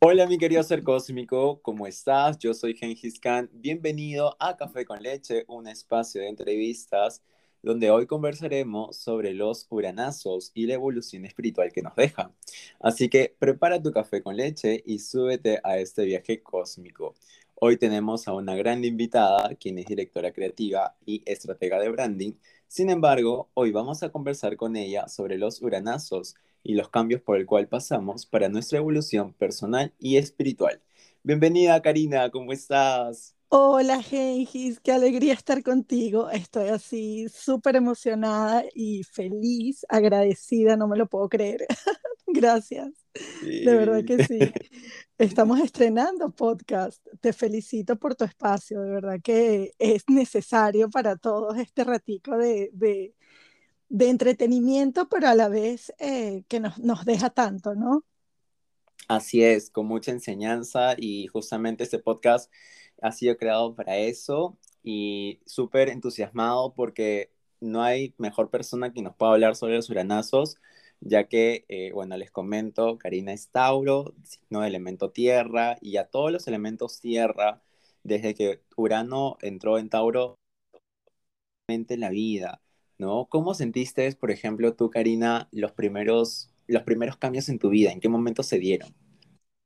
Hola mi querido ser cósmico, ¿cómo estás? Yo soy Gengis Khan. Bienvenido a Café con Leche, un espacio de entrevistas donde hoy conversaremos sobre los uranazos y la evolución espiritual que nos deja. Así que prepara tu café con leche y súbete a este viaje cósmico. Hoy tenemos a una gran invitada, quien es directora creativa y estratega de branding. Sin embargo, hoy vamos a conversar con ella sobre los uranazos y los cambios por el cual pasamos para nuestra evolución personal y espiritual. Bienvenida, Karina, ¿cómo estás? Hola, Gengis, qué alegría estar contigo. Estoy así súper emocionada y feliz, agradecida, no me lo puedo creer. Gracias. De verdad que sí. Estamos estrenando podcast. Te felicito por tu espacio. De verdad que es necesario para todos este ratico de, de, entretenimiento, pero a la vez eh, que nos, nos deja tanto, ¿no? Así es, con mucha enseñanza y justamente este podcast ha sido creado para eso y súper entusiasmado porque no hay mejor persona que nos pueda hablar sobre los uranazos ya que, eh, bueno, les comento, Karina es Tauro, signo de elemento tierra, y a todos los elementos tierra, desde que Urano entró en Tauro, la vida, ¿no? ¿Cómo sentiste, por ejemplo, tú, Karina, los primeros, los primeros cambios en tu vida? ¿En qué momento se dieron?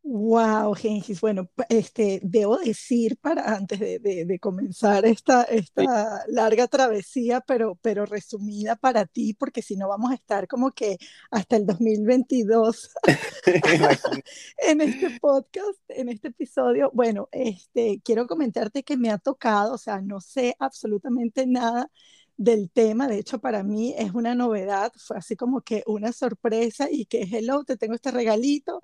Wow, Gengis. Bueno, este, debo decir para antes de, comenzar esta, esta larga travesía, pero, pero resumida para ti, porque si no vamos a estar como que hasta el 2022 en este podcast, en este episodio. Bueno, este, quiero comentarte que me ha tocado, o sea, no sé absolutamente nada del tema. De hecho, para mí es una novedad, fue así como que una sorpresa y que, hello, te tengo este regalito.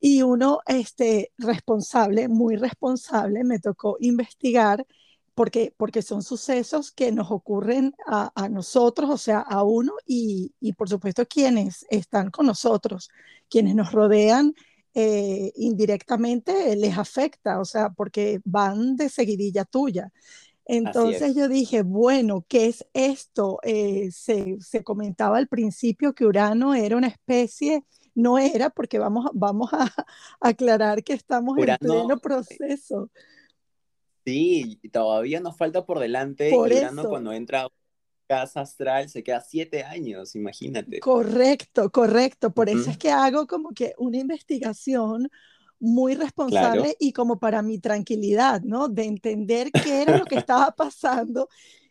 Y uno, este, responsable, muy responsable, me tocó investigar porque, porque son sucesos que nos ocurren a, a nosotros, o sea, a uno y, y, por supuesto quienes están con nosotros, quienes nos rodean. Eh, indirectamente les afecta, o sea, porque van de seguidilla tuya. Entonces yo dije, bueno, ¿qué es esto? Eh, se, se, comentaba al principio que Urano era una especie, no era, porque vamos, vamos a, aclarar que estamos en pleno eh, proceso. Sí, todavía nos falta por delante. Por Urano cuando entra a casa astral se queda siete años, imagínate. Correcto, correcto. Por eso es que hago como que una investigación muy responsable y como para mi tranquilidad, ¿no? De entender qué era lo que estaba pasando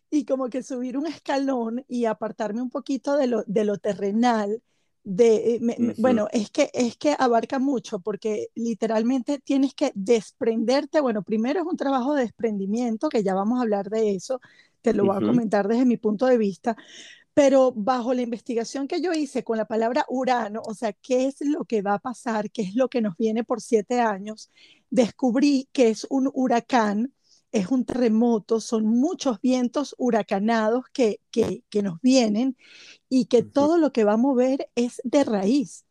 y como que subir un escalón y apartarme un poquito de lo, de lo terrenal. De, eh, Bueno, es que, es que abarca mucho porque literalmente tienes que desprenderte. Bueno, primero es un trabajo de desprendimiento, que ya vamos a hablar de eso, te lo voy a comentar desde mi punto de vista, pero bajo la investigación que yo hice con la palabra Urano, o sea, qué es lo que va a pasar, qué es lo que nos viene por siete años, descubrí que es un huracán, es un terremoto, son muchos vientos huracanados que, que, que nos vienen y que todo lo que va a mover es de raíz.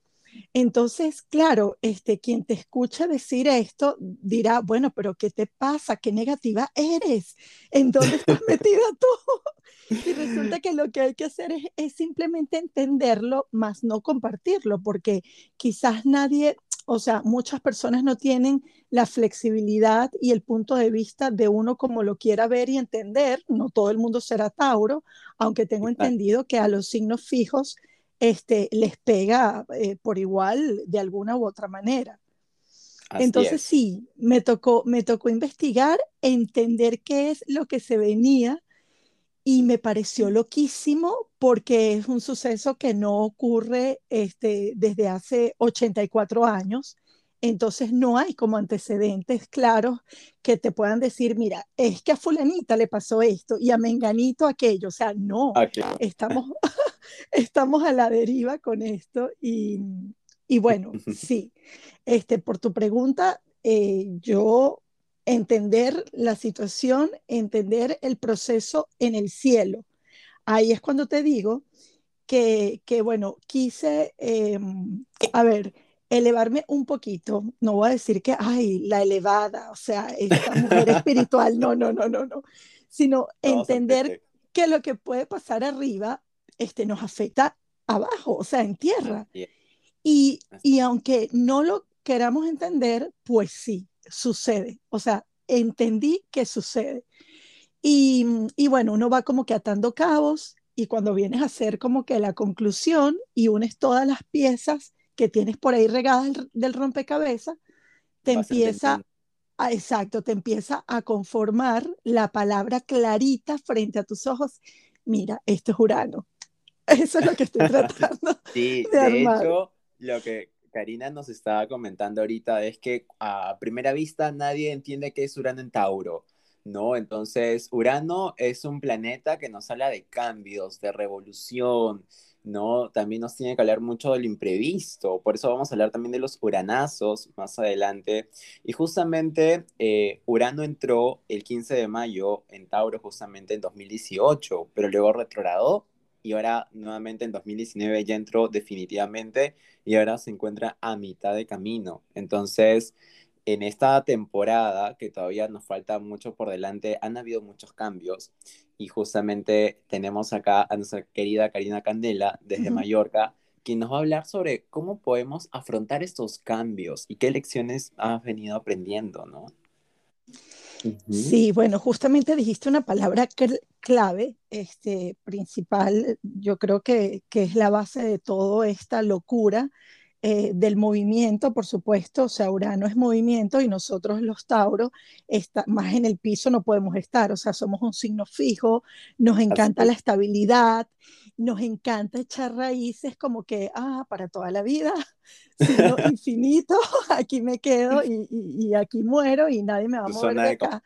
Entonces, claro, este, quien te escucha decir esto dirá, bueno, pero ¿qué te pasa? ¿Qué negativa eres? ¿En dónde estás metida tú? Y resulta que lo que hay que hacer es, es simplemente entenderlo, más no compartirlo, porque quizás nadie, o sea, muchas personas no tienen la flexibilidad y el punto de vista de uno como lo quiera ver y entender. No todo el mundo será Tauro, aunque tengo entendido que a los signos fijos este, les pega eh, por igual de alguna u otra manera. Entonces sí, me tocó, me tocó investigar, entender qué es lo que se venía y me pareció loquísimo porque es un suceso que no ocurre este, desde hace 84 años. Entonces no hay como antecedentes claros que te puedan decir, mira, es que a fulanita le pasó esto y a menganito aquello. O sea, no, ah, estamos, estamos a la deriva con esto y, y bueno, sí, este, por tu pregunta, eh, yo entender la situación, entender el proceso en el cielo. Ahí es cuando te digo que, que bueno, quise, em, a ver, elevarme un poquito, no voy a decir que, ay, la elevada, o sea, esta mujer espiritual, no, no, no, no, no, sino entender que lo que puede pasar arriba este, nos afecta abajo, o sea, en tierra. Y, y aunque no lo queramos entender, pues sí, sucede. O sea, entendí que sucede. Y, y, bueno, uno va como que atando cabos y cuando vienes a hacer como que la conclusión y unes todas las piezas que tienes por ahí regadas del, rompecabezas, te empieza a, exacto, te empieza a conformar la palabra clarita frente a tus ojos. Mira, esto es Urano. Eso es lo que estoy tratando. sí, de, hecho, lo que Karina nos estaba comentando ahorita es que a primera vista nadie entiende qué es Urano en Tauro. ¿no? Entonces, Urano es un planeta que nos habla de cambios, de revolución, ¿no? También nos tiene que hablar mucho del imprevisto, por eso vamos a hablar también de los uranazos más adelante. Y justamente eh, Urano entró el 15 de mayo en Tauro justamente en 2018, pero luego retrogradó y ahora nuevamente en 2019 ya entró definitivamente y ahora se encuentra a mitad de camino. Entonces, en esta temporada, que todavía nos falta mucho por delante, han habido muchos cambios y justamente tenemos acá a nuestra querida Karina Candela desde Mallorca, quien nos va a hablar sobre cómo podemos afrontar estos cambios y qué lecciones has venido aprendiendo, ¿no? Sí, bueno, justamente dijiste una palabra clave, este, principal, yo creo que, que es la base de toda esta locura eh, del movimiento, por supuesto, o sea, Urano es movimiento y nosotros los Tauros, está, más en el piso no podemos estar, o sea, somos un signo fijo, nos encanta la estabilidad, nos encanta echar raíces como que, ah, para toda la vida, signo infinito, aquí me quedo y, y, aquí muero y nadie me va a mover de acá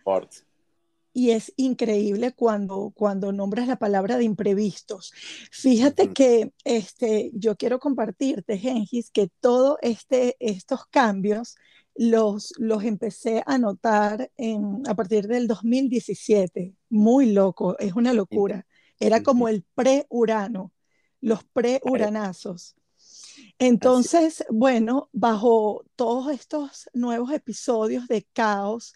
y es increíble cuando, cuando nombras la palabra de imprevistos. Fíjate que este, yo quiero compartirte, Gengis, que todos este, estos cambios los, los empecé a notar en, a partir del 2017. Muy loco, es una locura. Era como el pre-urano, los pre-uranazos. Entonces, bueno, bajo todos estos nuevos episodios de caos,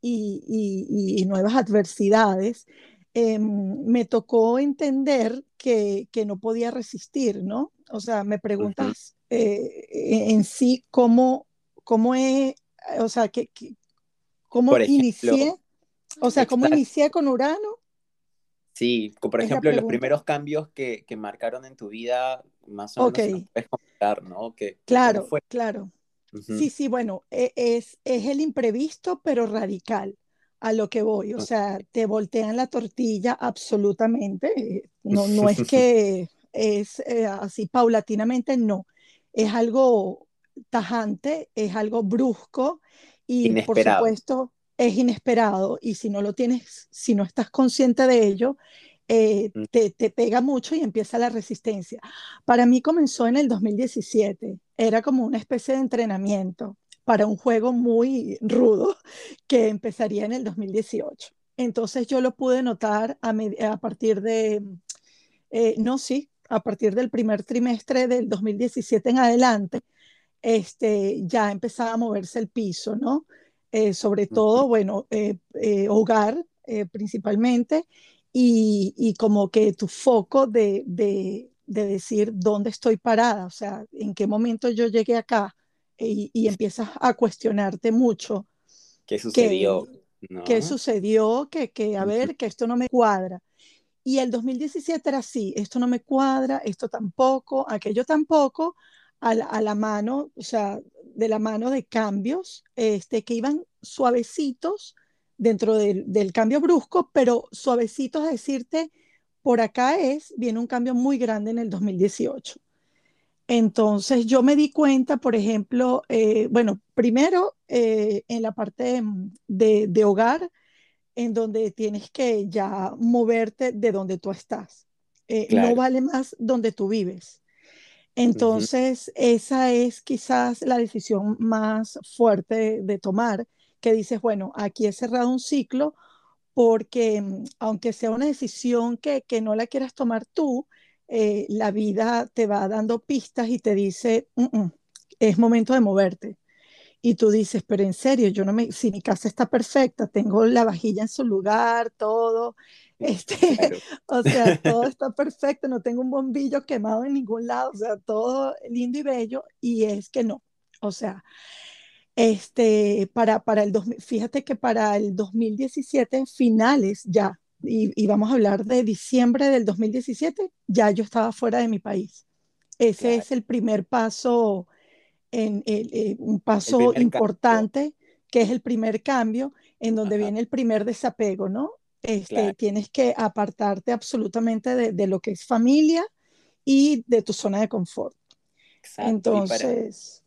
y, nuevas adversidades, em, me tocó entender que, no podía resistir, ¿no? O sea, me preguntas eh, en sí cómo, cómo es, o sea, que, cómo inicié, o sea, cómo inicié con Urano. Sí, por ejemplo, los primeros cambios que, marcaron en tu vida, más o menos, puedes comentar, ¿no? Que, claro, claro. Sí, sí, bueno, e, es, es el imprevisto, pero radical a lo que voy. O sea, te voltean la tortilla absolutamente. No, no es que es eh, así paulatinamente, no. Es algo tajante, es algo brusco y por supuesto es inesperado. Y si no lo tienes, si no estás consciente de ello, eh, mm. te, te, pega mucho y empieza la resistencia. Para mí comenzó en el 2017, era como una especie de entrenamiento para un juego muy rudo que empezaría en el 2018. Entonces yo lo pude notar a, a partir de, eh, no, sí, a partir del primer trimestre del 2017 en adelante, este, ya empezaba a moverse el piso, ¿no? Eh, sobre todo, bueno, hogar principalmente, y, como que tu foco de, de, decir dónde estoy parada, o sea, en qué momento yo llegué acá y, y empiezas a cuestionarte mucho. ¿Qué sucedió? ¿Qué sucedió? Que, que, a ver, que esto no me cuadra. Y el 2017 era así, esto no me cuadra, esto tampoco, aquello tampoco, a la, a la mano, o sea, de la mano de cambios este, que iban suavecitos, dentro del, cambio brusco, pero suavecito a decirte, por acá es, viene un cambio muy grande en el 2018. Entonces yo me di cuenta, por ejemplo, eh, bueno, primero eh, en la parte de, hogar, en donde tienes que ya moverte de donde tú estás. Eh, no vale más donde tú vives. Entonces, esa es quizás la decisión más fuerte de tomar que dices, bueno, aquí he cerrado un ciclo porque mm, aunque sea una decisión que, que no la quieras tomar tú, eh, la vida te va dando pistas y te dice, mm, mm, es momento de moverte. Y tú dices, pero en serio, yo no me, si mi casa está perfecta, tengo la vajilla en su lugar, todo, este, o sea, todo está perfecto, no tengo un bombillo quemado en ningún lado, o sea, todo lindo y bello, y es que no, O sea, este, para, para el, fíjate que para el 2017, finales ya, y, vamos a hablar de diciembre del 2017, ya yo estaba fuera de mi país. Ese es el primer paso, en, eh, un paso importante, que es el primer cambio, en donde viene el primer desapego, ¿no? Este, Tienes que apartarte absolutamente de, lo que es familia y de tu zona de confort. Entonces,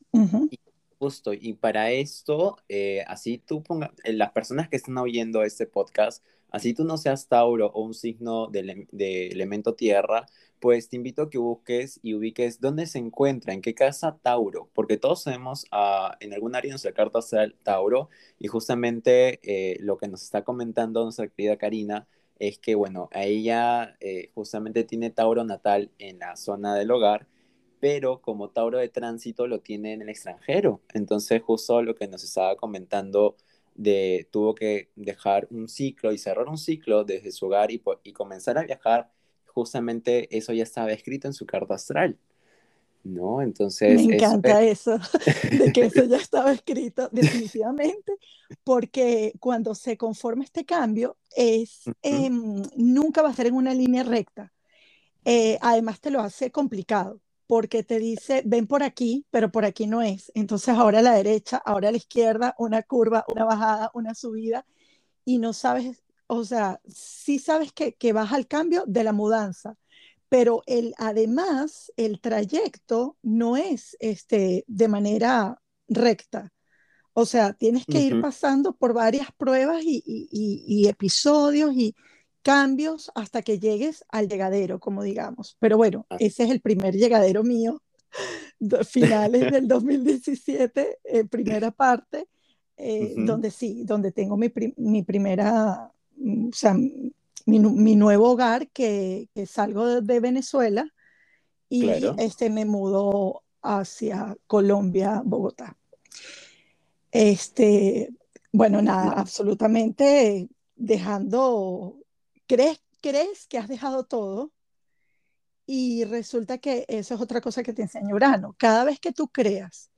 justo, y para esto, eh, así tú pongas, eh, las personas que están oyendo este podcast, así tú no seas Tauro o un signo de, de, elemento tierra, pues te invito a que busques y ubiques dónde se encuentra, en qué casa Tauro, porque todos sabemos uh, en algún área de nuestra carta sea Tauro, y justamente eh, lo que nos está comentando nuestra querida Karina es que, bueno, a ella justamente tiene Tauro natal en la zona del hogar, pero como Tauro de tránsito lo tiene en el extranjero. Entonces, justo lo que nos estaba comentando de tuvo que dejar un ciclo y cerrar un ciclo desde su hogar y, y comenzar a viajar, justamente eso ya estaba escrito en su carta astral. ¿no? Entonces... Me encanta eso, de que eso ya estaba escrito definitivamente, porque cuando se conforma este cambio, es, em, nunca va a ser en una línea recta. Eh, además, te lo hace complicado, porque te dice, ven por aquí, pero por aquí no es. Entonces ahora a la derecha, ahora a la izquierda, una curva, una bajada, una subida, y no sabes, o sea, sí sabes que, que vas al cambio de la mudanza, pero el, además el trayecto no es este, de manera recta. O sea, tienes que ir pasando por varias pruebas y, y, y episodios y, cambios hasta que llegues al llegadero, como digamos. Pero bueno, ah. ese es el primer llegadero mío, finales del 2017, eh, primera parte, eh, donde sí, donde tengo mi, mi primera, mm, o sea, mi, mi nuevo hogar, que, que salgo de, Venezuela y este, me mudo hacia Colombia, Bogotá. Este, bueno, nada, absolutamente dejando crees, crees que has dejado todo y resulta que eso es otra cosa que te enseña Urano. Cada vez que tú creas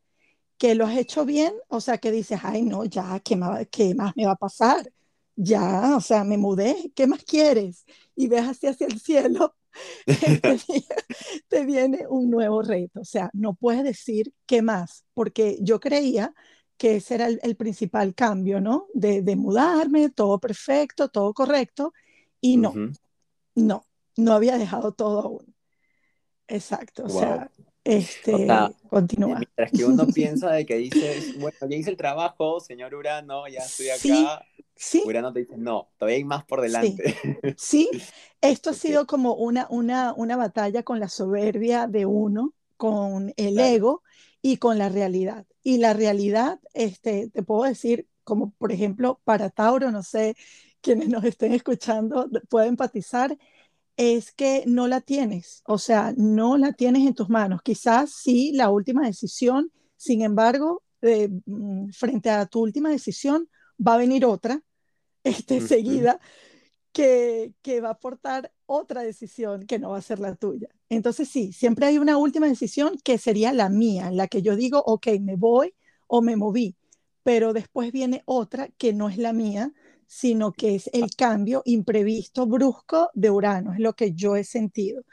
que lo has hecho bien, o sea, que dices, ay, no, ya, ¿qué más, qué más me va a pasar? Ya, o sea, me mudé, ¿qué más quieres? Y ves hacia, hacia el cielo, te, viene un nuevo reto. O sea, no puedes decir qué más, porque yo creía que ese era el, principal cambio, ¿no? De, de, mudarme, todo perfecto, todo correcto, y no, no, no había dejado todo aún. Exacto, o sea, este, continúa. Mientras que uno piensa de que dice, bueno, ya hice el trabajo, señor Urano, ya estoy acá. Sí, Urano te dice, no, todavía hay más por delante. Sí, esto ha sido como una, una, una batalla con la soberbia de uno, con el ego y con la realidad. Y la realidad, este, te puedo decir, como por ejemplo, para Tauro, no sé, quienes nos estén escuchando pueden empatizar, es que no la tienes, o sea, no la tienes en tus manos. Quizás sí la última decisión, sin embargo, eh, mm, frente a tu última decisión va a venir otra, este, seguida, que, que va a aportar otra decisión que no va a ser la tuya. Entonces sí, siempre hay una última decisión que sería la mía, en la que yo digo, ok, me voy o me moví, pero después viene otra que no es la mía, sino que es el cambio imprevisto, brusco de Urano, es lo que yo he sentido.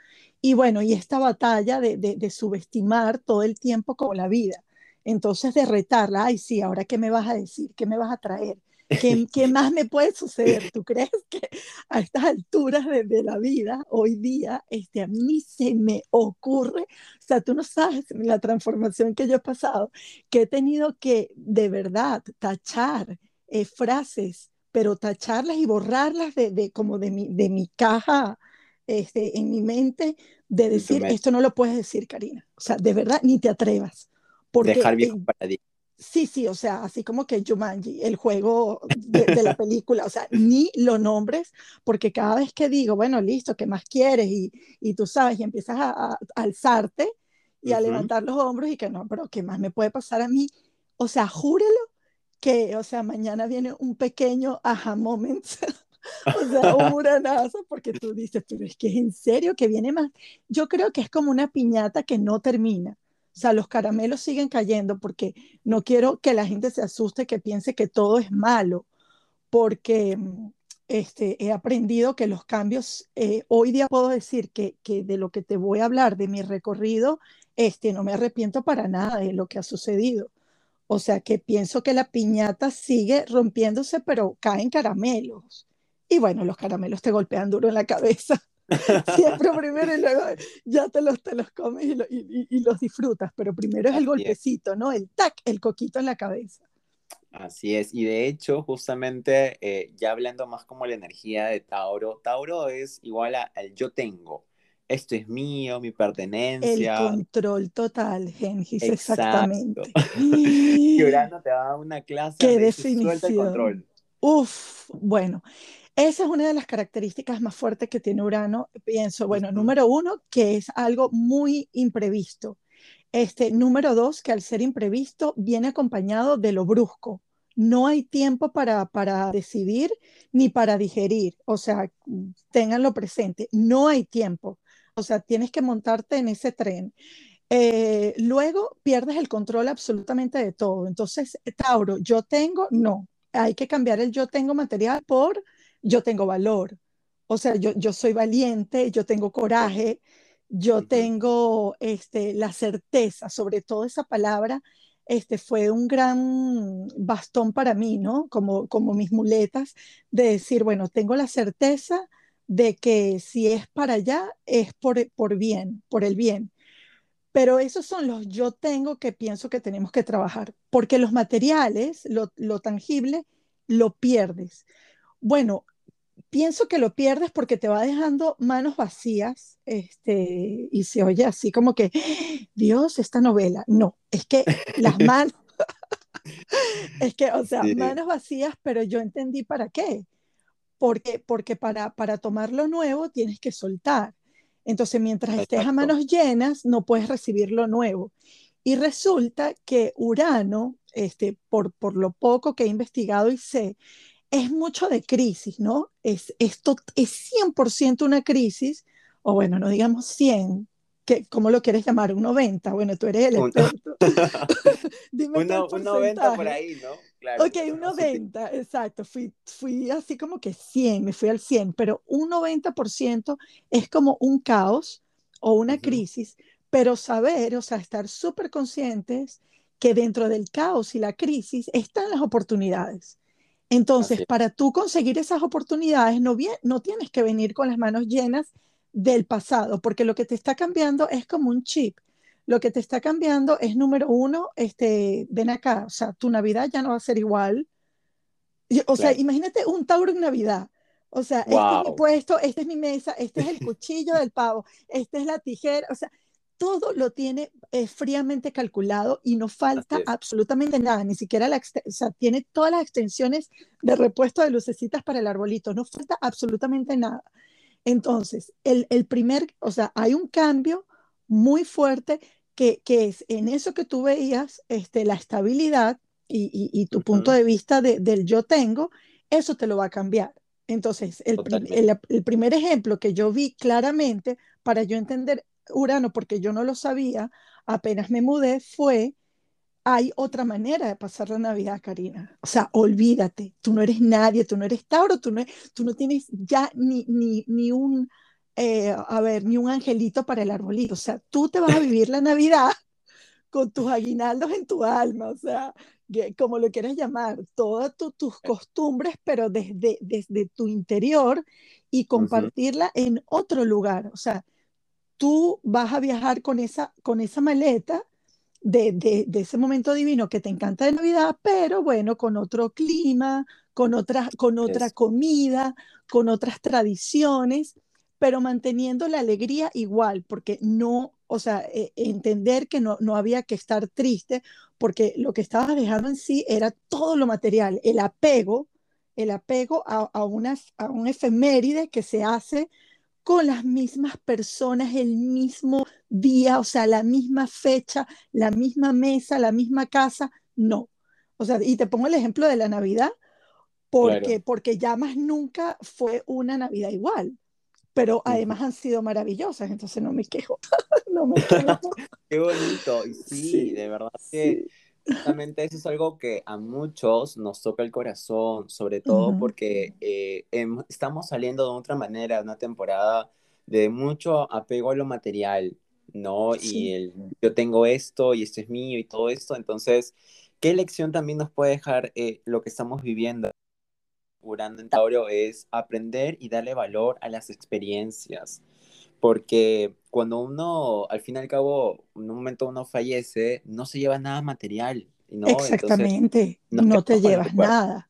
Y bueno, y esta batalla de, de, subestimar todo el tiempo como la vida. Entonces de retarla, ay, sí, ahora qué me vas a decir, qué me vas a traer, ¿Qué, ¿Qué, más me puede suceder? ¿Tú crees que a estas alturas de, de, la vida, hoy día, este, a mí se me ocurre, o sea, tú no sabes la transformación que yo he pasado, que he tenido que de verdad tachar eh, frases pero tacharlas y borrarlas de, de como de mi, de mi caja este, en mi mente, de decir, esto no lo puedes decir, Karina. O sea, de verdad, ni te atrevas. Porque, Dejar viejo paradigma. Sí, sí, o sea, así como que Jumanji, el juego de, la película, o sea, ni lo nombres, porque cada vez que digo, bueno, listo, ¿qué más quieres? Y, y tú sabes, y empiezas a, alzarte y a levantar los hombros y que no, pero ¿qué más me puede pasar a mí? O sea, júrelo que, o sea, mañana viene un pequeño aha moment, o sea, un uranazo, porque tú dices, pero es que es en serio que viene más. Yo creo que es como una piñata que no termina. O sea, los caramelos siguen cayendo porque no quiero que la gente se asuste, que piense que todo es malo, porque mm, este, he aprendido que los cambios, eh, hoy día puedo decir que, que, de lo que te voy a hablar, de mi recorrido, este, no me arrepiento para nada de lo que ha sucedido. O sea que pienso que la piñata sigue rompiéndose, pero caen caramelos. Y bueno, los caramelos te golpean duro en la cabeza. Siempre primero y luego ya te los, te los comes y, los disfrutas, pero primero es el golpecito, ¿no? El tac, el coquito en la cabeza. Así es, y de hecho, justamente eh, ya hablando más como la energía de Tauro, Tauro es igual al yo tengo. Esto es mío, mi pertenencia. El control total, Gengis, exactamente. y Urano te da una clase ¿Qué definición? el control. Uf, bueno, esa es una de las características más fuertes que tiene Urano. Pienso, bueno, número uno, que es algo muy imprevisto. Este, número dos, que al ser imprevisto viene acompañado de lo brusco. No hay tiempo para, para decidir ni para digerir. O sea, ténganlo presente, no hay tiempo. O sea, tienes que montarte en ese tren. Eh, luego pierdes el control absolutamente de todo. Entonces, Tauro, yo tengo, no, hay que cambiar el yo tengo material por yo tengo valor. O sea, yo, yo soy valiente, yo tengo coraje, yo tengo este, la certeza, sobre todo esa palabra, este, fue un gran bastón para mí, ¿no? Como, como mis muletas, de decir, bueno, tengo la certeza de que si es para allá, es por, por bien, por el bien. Pero esos son los yo tengo que pienso que tenemos que trabajar, porque los materiales, lo, lo tangible, lo pierdes. Bueno, pienso que lo pierdes porque te va dejando manos vacías, este, y se oye así como que, Dios, esta novela. No, es que las manos, es que, o sea, manos vacías, pero yo entendí para qué. Porque, porque para, para tomar lo nuevo tienes que soltar. Entonces, mientras estés a manos llenas, no puedes recibir lo nuevo. Y resulta que Urano, este, por, por lo poco que he investigado y sé, es mucho de crisis, ¿no? Es, esto es 100% una crisis, o bueno, no digamos 100, que, ¿cómo lo quieres llamar? Un 90, bueno, tú eres el experto. Dime un 90 por ahí, ¿no? Claro, ok, un 90, exacto. Fui, fui así como que 100, me fui al 100, pero un 90% es como un caos o una crisis, pero saber, o sea, estar súper conscientes que dentro del caos y la crisis están las oportunidades. Entonces, para tú conseguir esas oportunidades, no, bien, no tienes que venir con las manos llenas del pasado, porque lo que te está cambiando es como un chip. Lo que te está cambiando es, número uno, este, ven acá, o sea, tu Navidad ya no va a ser igual. O sea, imagínate un Tauro en Navidad. O sea, este es mi puesto, esta es mi mesa, este es el cuchillo del pavo, esta es la tijera. O sea, todo lo tiene eh, fríamente calculado y no falta absolutamente nada, ni siquiera la, o sea, tiene todas las extensiones de repuesto de lucecitas para el arbolito, no falta absolutamente nada. Entonces, el, el primer, o sea, hay un cambio muy fuerte que, que, es en eso que tú veías, este, la estabilidad y, y, tu punto de vista de, del yo tengo, eso te lo va a cambiar. Entonces, el, el, el, primer ejemplo que yo vi claramente para yo entender Urano, porque yo no lo sabía, apenas me mudé, fue, hay otra manera de pasar la Navidad, Karina. O sea, olvídate, tú no eres nadie, tú no eres Tauro, tú no, tú no tienes ya ni, ni, ni un, eh, a ver, ni un angelito para el arbolito. O sea, tú te vas a vivir la Navidad con tus aguinaldos en tu alma, o sea, como lo quieras llamar, todas tus costumbres, pero desde, desde tu interior y compartirla en otro lugar. O sea, tú vas a viajar con esa, con esa maleta de, de, ese momento divino que te encanta de Navidad, pero bueno, con otro clima, con otra, con otra comida, con otras tradiciones, pero manteniendo la alegría igual, porque no, o sea, e, entender que no, no había que estar triste, porque lo que estabas dejando en sí era todo lo material, el apego, el apego a, a, una, a un efeméride que se hace con las mismas personas el mismo día, o sea, la misma fecha, la misma mesa, la misma casa, no. O sea, y te pongo el ejemplo de la Navidad, porque, porque ya más nunca fue una Navidad igual. pero además han sido maravillosas, entonces no me quejo, no me quejo. Qué bonito, y sí, de verdad que justamente eso es algo que a muchos nos toca el corazón, sobre todo porque eh, em, estamos saliendo de otra manera, de una temporada de mucho apego a lo material, ¿no? Y el, yo tengo esto y esto es mío y todo esto, entonces, ¿qué lección también nos puede dejar eh, lo que estamos viviendo? en Tauro es aprender y darle valor a las experiencias, porque cuando uno, al fin y al cabo, en un momento uno fallece, no se lleva nada material. ¿no? Exactamente, no, te llevas nada.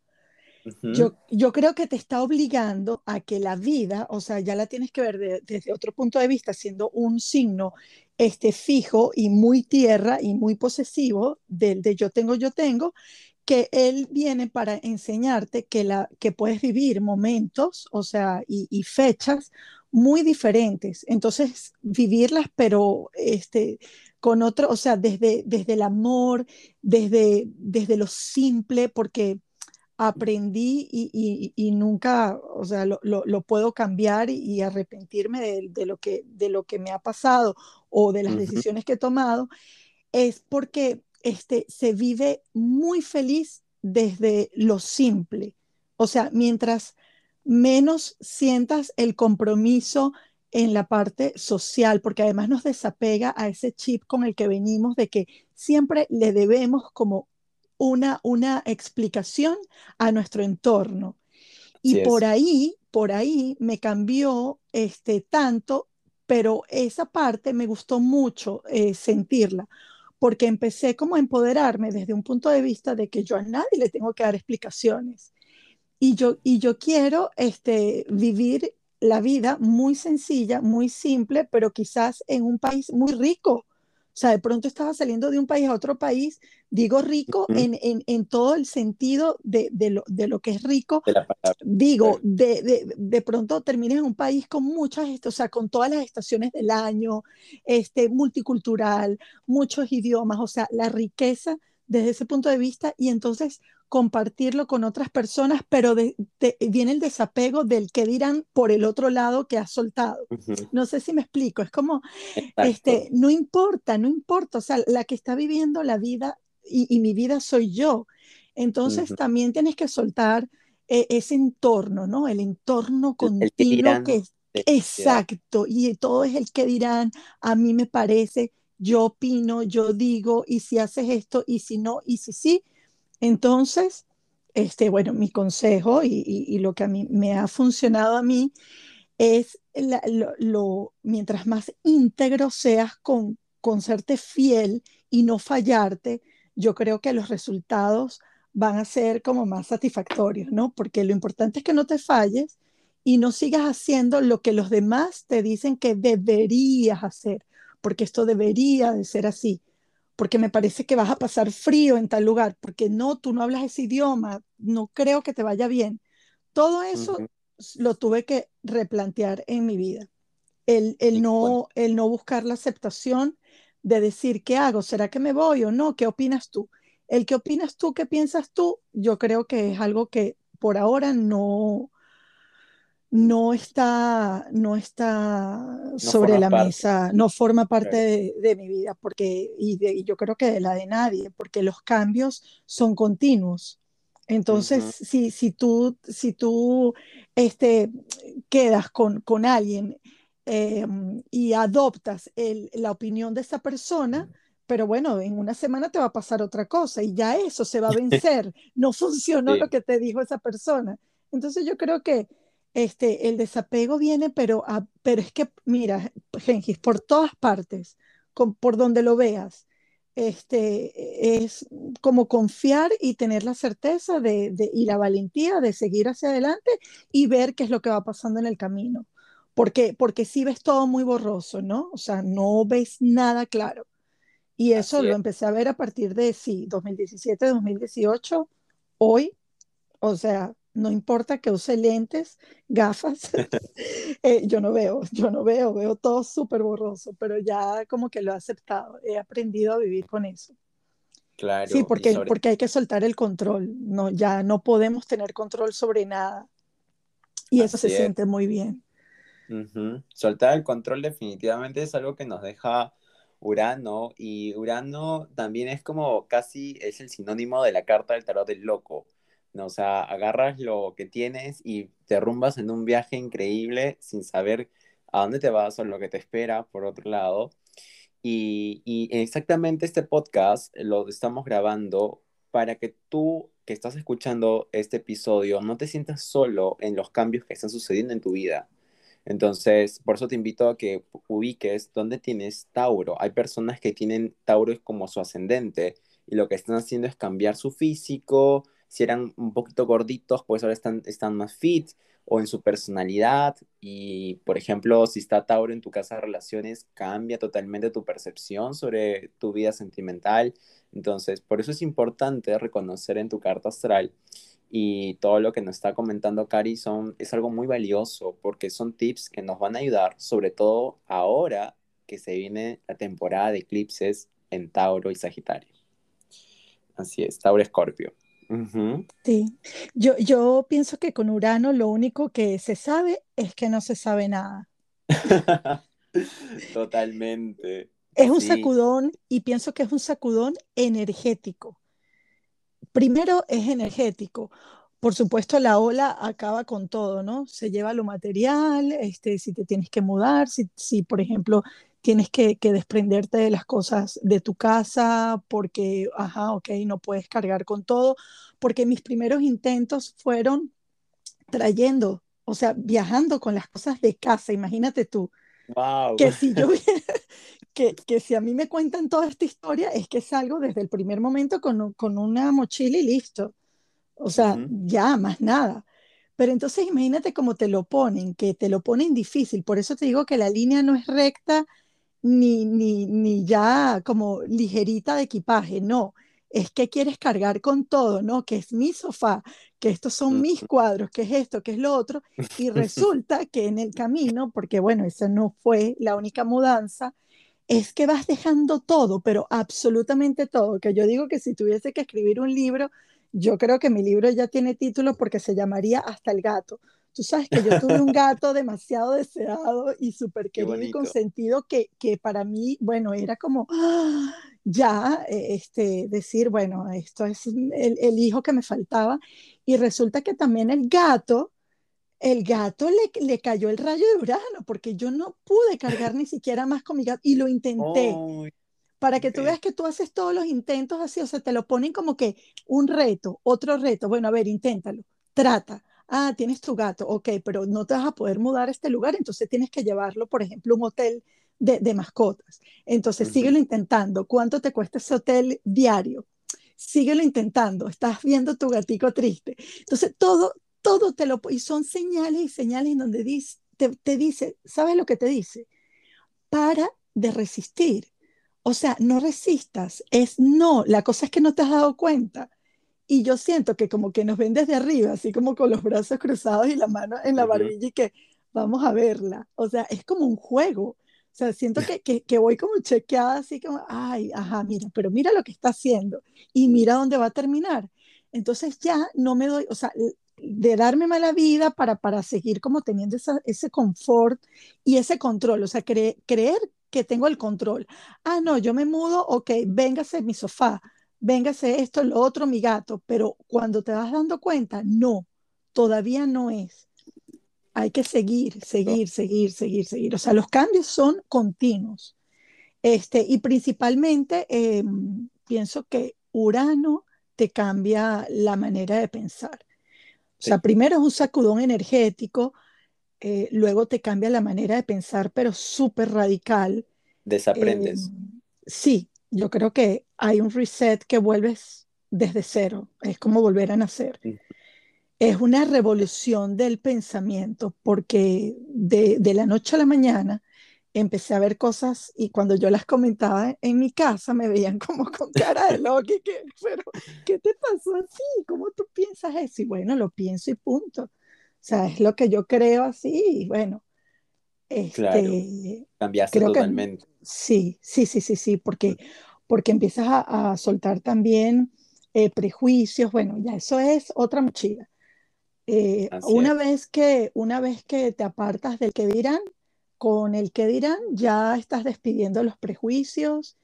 Yo, yo creo que te está obligando a que la vida, o sea, ya la tienes que ver desde otro punto de vista, siendo un signo este, fijo y muy tierra y muy posesivo del de yo tengo, yo tengo, que él viene para enseñarte que, la, que puedes vivir momentos, o sea, y, fechas muy diferentes. Entonces, vivirlas, pero este, con otro, o sea, desde, desde el amor, desde, desde lo simple, porque aprendí y, nunca, o sea, lo, puedo cambiar y, arrepentirme de, lo que, de lo que me ha pasado o de las decisiones que he tomado, es porque este, se vive muy feliz desde lo simple. O sea, mientras menos sientas el compromiso en la parte social, porque además nos desapega a ese chip con el que venimos de que siempre le debemos como una, una explicación a nuestro entorno. Y por ahí, por ahí me cambió este tanto, pero esa parte me gustó mucho eh, sentirla, porque empecé como a empoderarme desde un punto de vista de que yo a nadie le tengo que dar explicaciones. Y yo, y yo quiero este, vivir la vida muy sencilla, muy simple, pero quizás en un país muy rico, sea, de pronto estaba saliendo de un país a otro país, digo rico en, en, en, todo el sentido de, de, lo, de, lo, que es rico. Digo, de, de, pronto termines en un país con muchas, o sea, con todas las estaciones del año, este, multicultural, muchos idiomas, o sea, la riqueza desde ese punto de vista y entonces compartirlo con otras personas, pero viene el desapego del que dirán por el otro lado que has soltado. No sé si me explico, es como, este, no importa, no importa, o sea, la que está viviendo la vida y, mi vida soy yo. Entonces también tienes que soltar eh, ese entorno, ¿no? El entorno continuo que, es exacto, y todo es el que dirán, a mí me parece, yo opino, yo digo, y si haces esto, y si no, y si sí, entonces, este, bueno, mi consejo y, lo que a mí me ha funcionado a mí es lo, mientras más íntegro seas con, con serte fiel y no fallarte, yo creo que los resultados van a ser como más satisfactorios, ¿no? Porque lo importante es que no te falles y no sigas haciendo lo que los demás te dicen que deberías hacer, porque esto debería de ser así porque me parece que vas a pasar frío en tal lugar, porque no, tú no hablas ese idioma, no creo que te vaya bien. Todo eso lo tuve que replantear en mi vida. El, el no, el no buscar la aceptación de decir, ¿qué hago? ¿Será que me voy o no? ¿Qué opinas tú? El que opinas tú, qué piensas tú, yo creo que es algo que por ahora no, no está, no está sobre la mesa, no forma parte de, mi vida, porque, y, yo creo que de la de nadie, porque los cambios son continuos. Entonces, si, si, tú, si tú este, quedas con, con alguien eh, y adoptas la opinión de esa persona, pero bueno, en una semana te va a pasar otra cosa y ya eso se va a vencer. No funcionó lo que te dijo esa persona. Entonces yo creo que este, el desapego viene, pero, pero es que, mira, Gengis, por todas partes, por donde lo veas, este, es como confiar y tener la certeza de, y la valentía de seguir hacia adelante y ver qué es lo que va pasando en el camino. Porque, porque sí ves todo muy borroso, ¿no? O sea, no ves nada claro. Y eso lo empecé a ver a partir de, sí, 2017, 2018, hoy, o sea, no importa que use lentes, gafas, eh, yo no veo, yo no veo, veo todo súper borroso, pero ya como que lo he aceptado, he aprendido a vivir con eso. Claro. Sí, porque, porque hay que soltar el control, no, ya no podemos tener control sobre nada. Y eso se siente muy bien. Soltar el control definitivamente es algo que nos deja Urano y Urano también es como casi es el sinónimo de la carta del tarot del loco. O sea, agarras lo que tienes y te rumbas en un viaje increíble sin saber a dónde te vas o lo que te espera por otro lado. Y, y exactamente este podcast lo estamos grabando para que tú que estás escuchando este episodio no te sientas solo en los cambios que están sucediendo en tu vida. Entonces, por eso te invito a que ubiques dónde tienes Tauro. Hay personas que tienen Tauro como su ascendente y lo que están haciendo es cambiar su físico. Si eran un poquito gorditos, pues ahora están, están más fit o en su personalidad. Y, por ejemplo, si está Tauro en tu casa de relaciones, cambia totalmente tu percepción sobre tu vida sentimental. Entonces, por eso es importante reconocer en tu carta astral y todo lo que nos está comentando Cari son, es algo muy valioso porque son tips que nos van a ayudar, sobre todo ahora que se viene la temporada de eclipses en Tauro y Sagitario. Así es, Tauro Escorpio. Sí, yo, yo pienso que con Urano lo único que se sabe es que no se sabe nada. Totalmente. Es un sacudón y pienso que es un sacudón energético primero es energético. Por supuesto, la ola acaba con todo, ¿no? Se lleva lo material, este, si te tienes que mudar, si, si por ejemplo, tienes que, que, desprenderte de las cosas de tu casa porque, ajá, ok, no puedes cargar con todo, porque mis primeros intentos fueron trayendo, o sea, viajando con las cosas de casa, imagínate tú. Wow. Que si yo que, que, si a mí me cuentan toda esta historia, es que salgo desde el primer momento con, con una mochila y listo. O sea, ya, más nada. Pero entonces imagínate cómo te lo ponen, que te lo ponen difícil. Por eso te digo que la línea no es recta ni, ni, ni ya como ligerita de equipaje, no. Es que quieres cargar con todo, ¿no? Que es mi sofá, que estos son mis cuadros, que es esto, que es lo otro. Y resulta que en el camino, porque bueno, esa no fue la única mudanza, es que vas dejando todo, pero absolutamente todo, que yo digo que si tuviese que escribir un libro, yo creo que mi libro ya tiene título porque se llamaría Hasta el gato. Tú sabes que yo tuve un gato demasiado deseado y súper querido y consentido que, que para mí, bueno, era como ¡ah! ya eh, este, decir, bueno, esto es el, el hijo que me faltaba. Y resulta que también el gato, el gato le, le, cayó el rayo de Urano, porque yo no pude cargar ni siquiera más con mi gato y lo intenté. para que tú veas que tú haces todos los intentos así, o sea, te lo ponen como que un reto, otro reto. Bueno, a ver, inténtalo, trata. Ah, tienes tu gato, ok, pero no te vas a poder mudar a este lugar, entonces tienes que llevarlo, por ejemplo, a un hotel de, de mascotas. Entonces, síguelo intentando. ¿Cuánto te cuesta ese hotel diario? Síguelo intentando. Estás viendo tu gatico triste. Entonces, todo, todo te lo... Y son señales y señales en donde dice, te, dice, ¿sabes lo que te dice? Para de resistir. O sea, no resistas, es no. La cosa es que no te has dado cuenta. Y yo siento que como que nos ven desde arriba, así como con los brazos cruzados y la mano en la barbilla y que vamos a verla. O sea, es como un juego. O sea, siento que, que, que, voy como chequeada, así como, ay, ajá, mira, pero mira lo que está haciendo y mira dónde va a terminar. Entonces ya no me doy, o sea, de darme mala vida para, para seguir como teniendo ese confort y ese control, o sea, creer que tengo el control. Ah, no, yo me mudo, ok, véngase mi sofá, véngase esto, lo otro, mi gato, pero cuando te vas dando cuenta, no, todavía no es. Hay que seguir, seguir, seguir, seguir, seguir. O sea, los cambios son continuos. Este, y principalmente em, pienso que Urano te cambia la manera de pensar. O sea, primero es un sacudón energético, eh, luego te cambia la manera de pensar, pero súper radical. Desaprendes. Eh, sí, yo creo que hay un reset que vuelves desde cero, es como volver a nacer. Es una revolución del pensamiento, porque de, de la noche a la mañana empecé a ver cosas y cuando yo las comentaba en mi casa me veían como con cara de loco, que, pero ¿qué te pasó así? ¿Cómo tú piensas eso? Y bueno, lo pienso y punto. O sea, es lo que yo creo así y bueno. Este, claro, cambiaste totalmente. sí, sí, sí, sí, sí, porque, porque empiezas a, soltar también eh, prejuicios, bueno, ya eso es otra mochila. Eh, una, vez que, una vez que te apartas del que dirán, con el que dirán ya estás despidiendo los prejuicios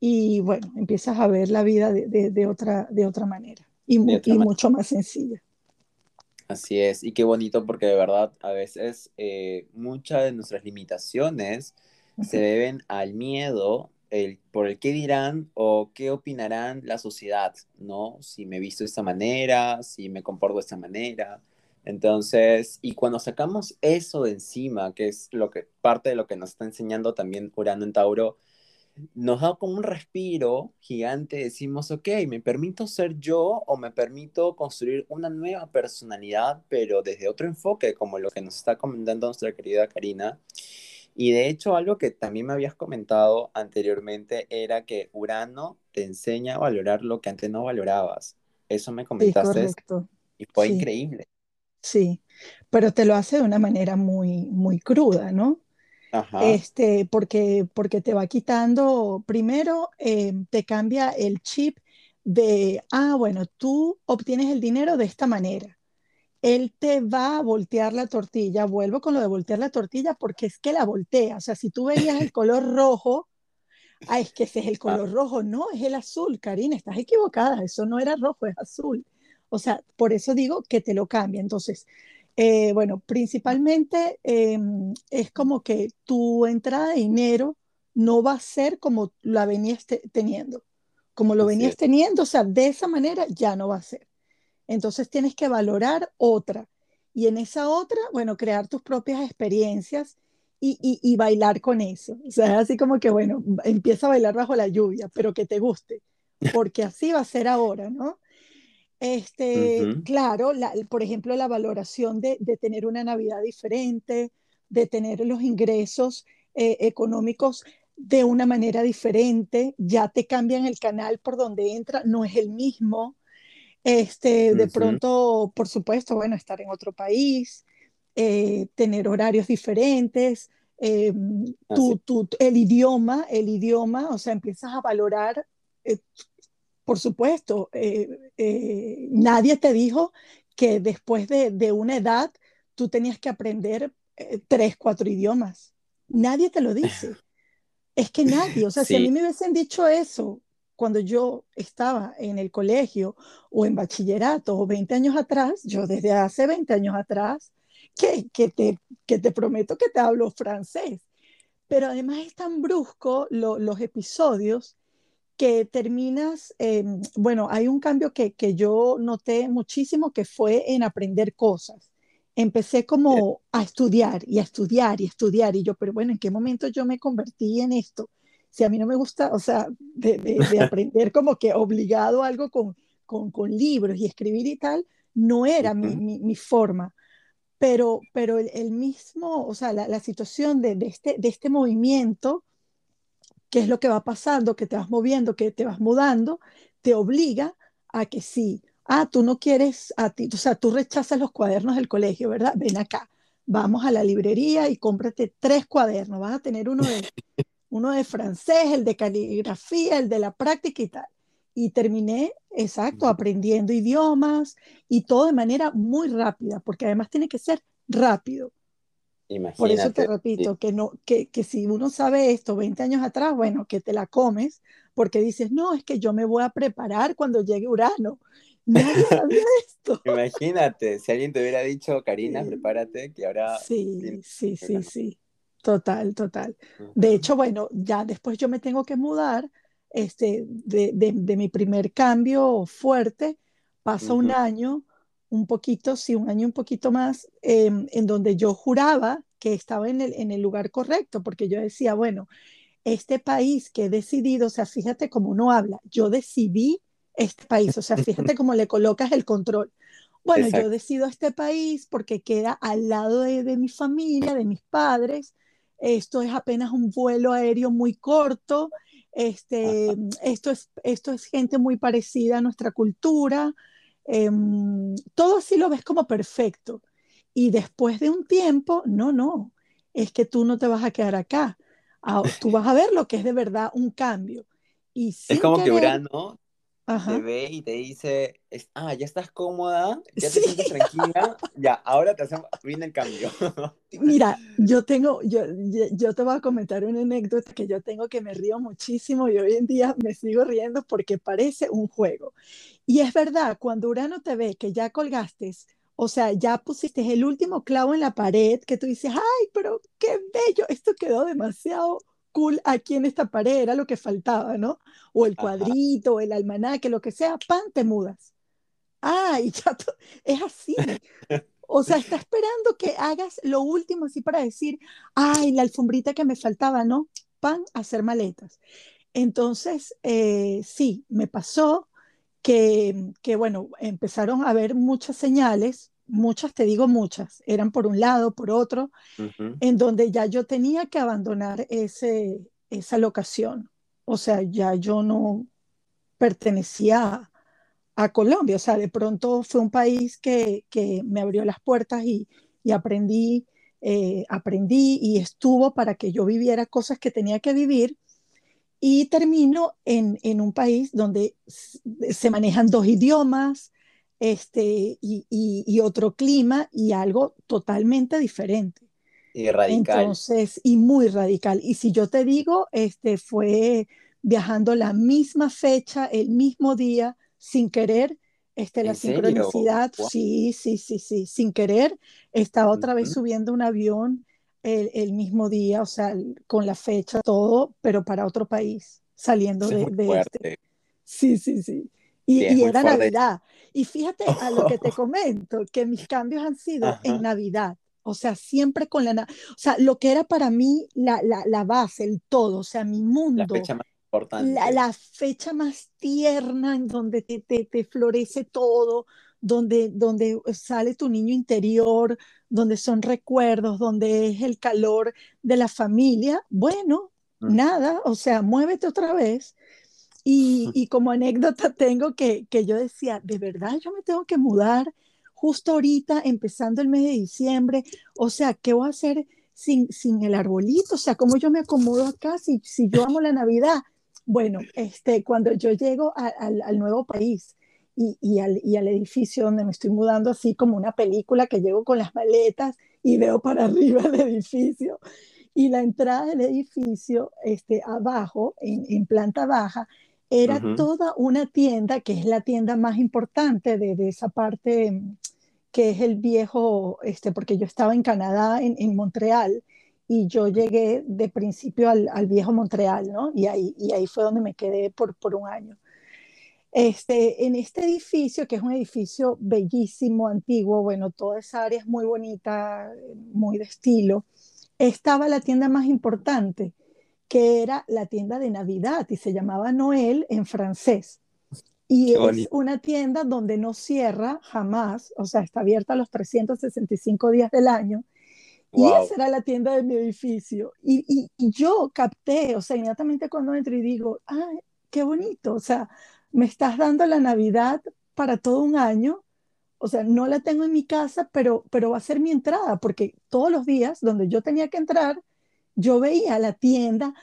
y bueno, empiezas a ver la vida de, otra, de otra manera y, mucho más sencilla. Así es, y qué bonito porque de verdad a veces eh, muchas de nuestras limitaciones se deben al miedo el, por el qué dirán o qué opinarán la sociedad, ¿no? Si me visto de esta manera, si me comporto de esta manera. Entonces, y cuando sacamos eso de encima, que es lo que parte de lo que nos está enseñando también Urano en Tauro, nos da como un respiro gigante, decimos, ok, me permito ser yo o me permito construir una nueva personalidad, pero desde otro enfoque, como lo que nos está comentando nuestra querida Karina. Y de hecho, algo que también me habías comentado anteriormente era que Urano te enseña a valorar lo que antes no valorabas. Eso me comentaste. y fue increíble. Sí, pero te lo hace de una manera muy, muy cruda, ¿no? Este, porque, porque te va quitando, primero eh, te cambia el chip de, ah, bueno, tú obtienes el dinero de esta manera. Él te va a voltear la tortilla, vuelvo con lo de voltear la tortilla porque es que la voltea, o sea, si tú veías el color rojo, ah, es que ese es el ah. color rojo, no, es el azul, Karina, estás equivocada, eso no era rojo, es azul. O sea, por eso digo que te lo cambia. Entonces, eh, bueno, principalmente em, es como que tu entrada de dinero no va a ser como la venías teniendo, como lo venías teniendo, o sea, de esa manera ya no va a ser. Entonces tienes que valorar otra y en esa otra, bueno, crear tus propias experiencias y, y, bailar con eso. O sea, así como que, bueno, empieza a bailar bajo la lluvia, pero que te guste, porque así va a ser ahora, ¿no? Este, claro, por ejemplo, la valoración de, tener una Navidad diferente, de tener los ingresos eh, económicos de una manera diferente, ya te cambian el canal por donde entra, no es el mismo. Este, de pronto, por supuesto, bueno, estar en otro país, eh, tener horarios diferentes, eh, el idioma, el idioma, o sea, empiezas a valorar por supuesto, eh, eh, nadie te dijo que después de, una edad tú tenías que aprender eh, tres, cuatro idiomas. Nadie te lo dice. Es que nadie, o sea, si a mí me hubiesen dicho eso cuando yo estaba en el colegio o en bachillerato o 20 años atrás, yo desde hace 20 años atrás, que, que, te, que te prometo que te hablo francés. Pero además es tan brusco los episodios que terminas, em, bueno, hay un cambio que, que, yo noté muchísimo que fue en aprender cosas. Empecé como a estudiar y a estudiar y a estudiar y yo, pero bueno, ¿en qué momento yo me convertí en esto? Si a mí no me gusta, o sea, de, de, aprender como que obligado algo con, con, con, libros y escribir y tal, no era mi, mi, mi forma. Pero, pero el, el, mismo, o sea, la, la situación de, de, este, de este movimiento qué es lo que va pasando, que te vas moviendo, que te vas mudando, te obliga a que sí, ah, tú no quieres, a ti, o sea, tú rechazas los cuadernos del colegio, ¿verdad? Ven acá, vamos a la librería y cómprate tres cuadernos, vas a tener uno de, uno de francés, el de caligrafía, el de la práctica y tal. Y terminé, exacto, aprendiendo idiomas y todo de manera muy rápida, porque además tiene que ser rápido. Por eso te repito, que, no, que, que, si uno sabe esto 20 años atrás, bueno, que te la comes, porque dices, no, es que yo me voy a preparar cuando llegue Urano. Nadie sabía esto. Imagínate, si alguien te hubiera dicho, Karina, prepárate, que ahora... Sí, sí, sí, sí. Total, total. De hecho, bueno, ya después yo me tengo que mudar este, de, de, de mi primer cambio fuerte, pasa un año un poquito, sí, un año un poquito más, em, en donde yo juraba que estaba en el, en el lugar correcto, porque yo decía, bueno, este país que he decidido, o sea, fíjate cómo uno habla, yo decidí este país, o sea, fíjate cómo le colocas el control. Bueno, yo decido este país porque queda al lado de, de, mi familia, de mis padres. Esto es apenas un vuelo aéreo muy corto. Este, esto, es, esto es gente muy parecida a nuestra cultura. Em, todo así lo ves como perfecto. Y después de un tiempo, no, no, es que tú no te vas a quedar acá. Ah, tú vas a ver lo que es de verdad un cambio. Y es como que Urano te ve y te dice, ah, ya estás cómoda, ya te sientes tranquila, ya, ahora te hacemos, viene el cambio. Mira, yo tengo, yo, yo te voy a comentar una anécdota que yo tengo que me río muchísimo y hoy en día me sigo riendo porque parece un juego. Y es verdad, cuando Urano te ve que ya colgaste, o sea, ya pusiste el último clavo en la pared, que tú dices, ay, pero qué bello, esto quedó demasiado cool aquí en esta pared, era lo que faltaba, ¿no? O el cuadrito, o el almanaque, lo que sea, pan, te mudas. Ah, y ya es así. O sea, está esperando que hagas lo último así para decir, ay, la alfombrita que me faltaba, ¿no? Pan, hacer maletas. Entonces, eh, sí, me pasó que, que, bueno, empezaron a haber muchas señales muchas, te digo muchas, eran por un lado, por otro, en donde ya yo tenía que abandonar ese, esa locación. O sea, ya yo no pertenecía a, Colombia. O sea, de pronto fue un país que, me abrió las puertas y, aprendí, eh, aprendí y estuvo para que yo viviera cosas que tenía que vivir. Y termino en, en un país donde se manejan dos idiomas, este, y, otro clima y algo totalmente diferente. Y radical. Entonces, y muy radical. Y si yo te digo, este, fue viajando la misma fecha, el mismo día, sin querer, este, la sincronicidad, sí, sí, sí, sí, sin querer, estaba otra vez subiendo un avión el, mismo día, o sea, con la fecha, todo, pero para otro país, saliendo de, de este. Sí, sí, sí. Y, era Navidad. Y fíjate a lo que te comento, que mis cambios han sido en Navidad. O sea, siempre con la... O sea, lo que era para mí la, la, la base, el todo, o sea, mi mundo. La fecha más importante. La, la fecha más tierna en donde te, te, te, florece todo, donde, donde sale tu niño interior, donde son recuerdos, donde es el calor de la familia. Bueno, mm. nada, o sea, muévete otra vez y, como anécdota tengo que, que yo decía, de verdad yo me tengo que mudar justo ahorita, empezando el mes de diciembre, o sea, ¿qué voy a hacer sin, sin el arbolito? O sea, ¿cómo yo me acomodo acá si, si yo amo la Navidad? Bueno, este, cuando yo llego al, al nuevo país y, y, al, y, al, edificio donde me estoy mudando, así como una película que llego con las maletas y veo para arriba el edificio. Y la entrada del edificio, este, abajo, en, en planta baja, era toda una tienda, que es la tienda más importante de, de, esa parte, mm, que es el viejo, este, porque yo estaba en Canadá, en, en Montreal, y yo llegué de principio al, al, viejo Montreal, ¿no? Y ahí, y ahí fue donde me quedé por, por un año. Este, en este edificio, que es un edificio bellísimo, antiguo, bueno, toda esa área es muy bonita, muy de estilo, estaba la tienda más importante, que era la tienda de Navidad y se llamaba Noel en francés. Y es una tienda donde no cierra jamás, o sea, está abierta los 365 días del año. Y esa era la tienda de mi edificio. Y, y, yo capté, o sea, inmediatamente cuando entro y digo, ay, qué bonito, o sea, me estás dando la Navidad para todo un año. O sea, no la tengo en mi casa, pero, pero va a ser mi entrada, porque todos los días donde yo tenía que entrar, yo veía la tienda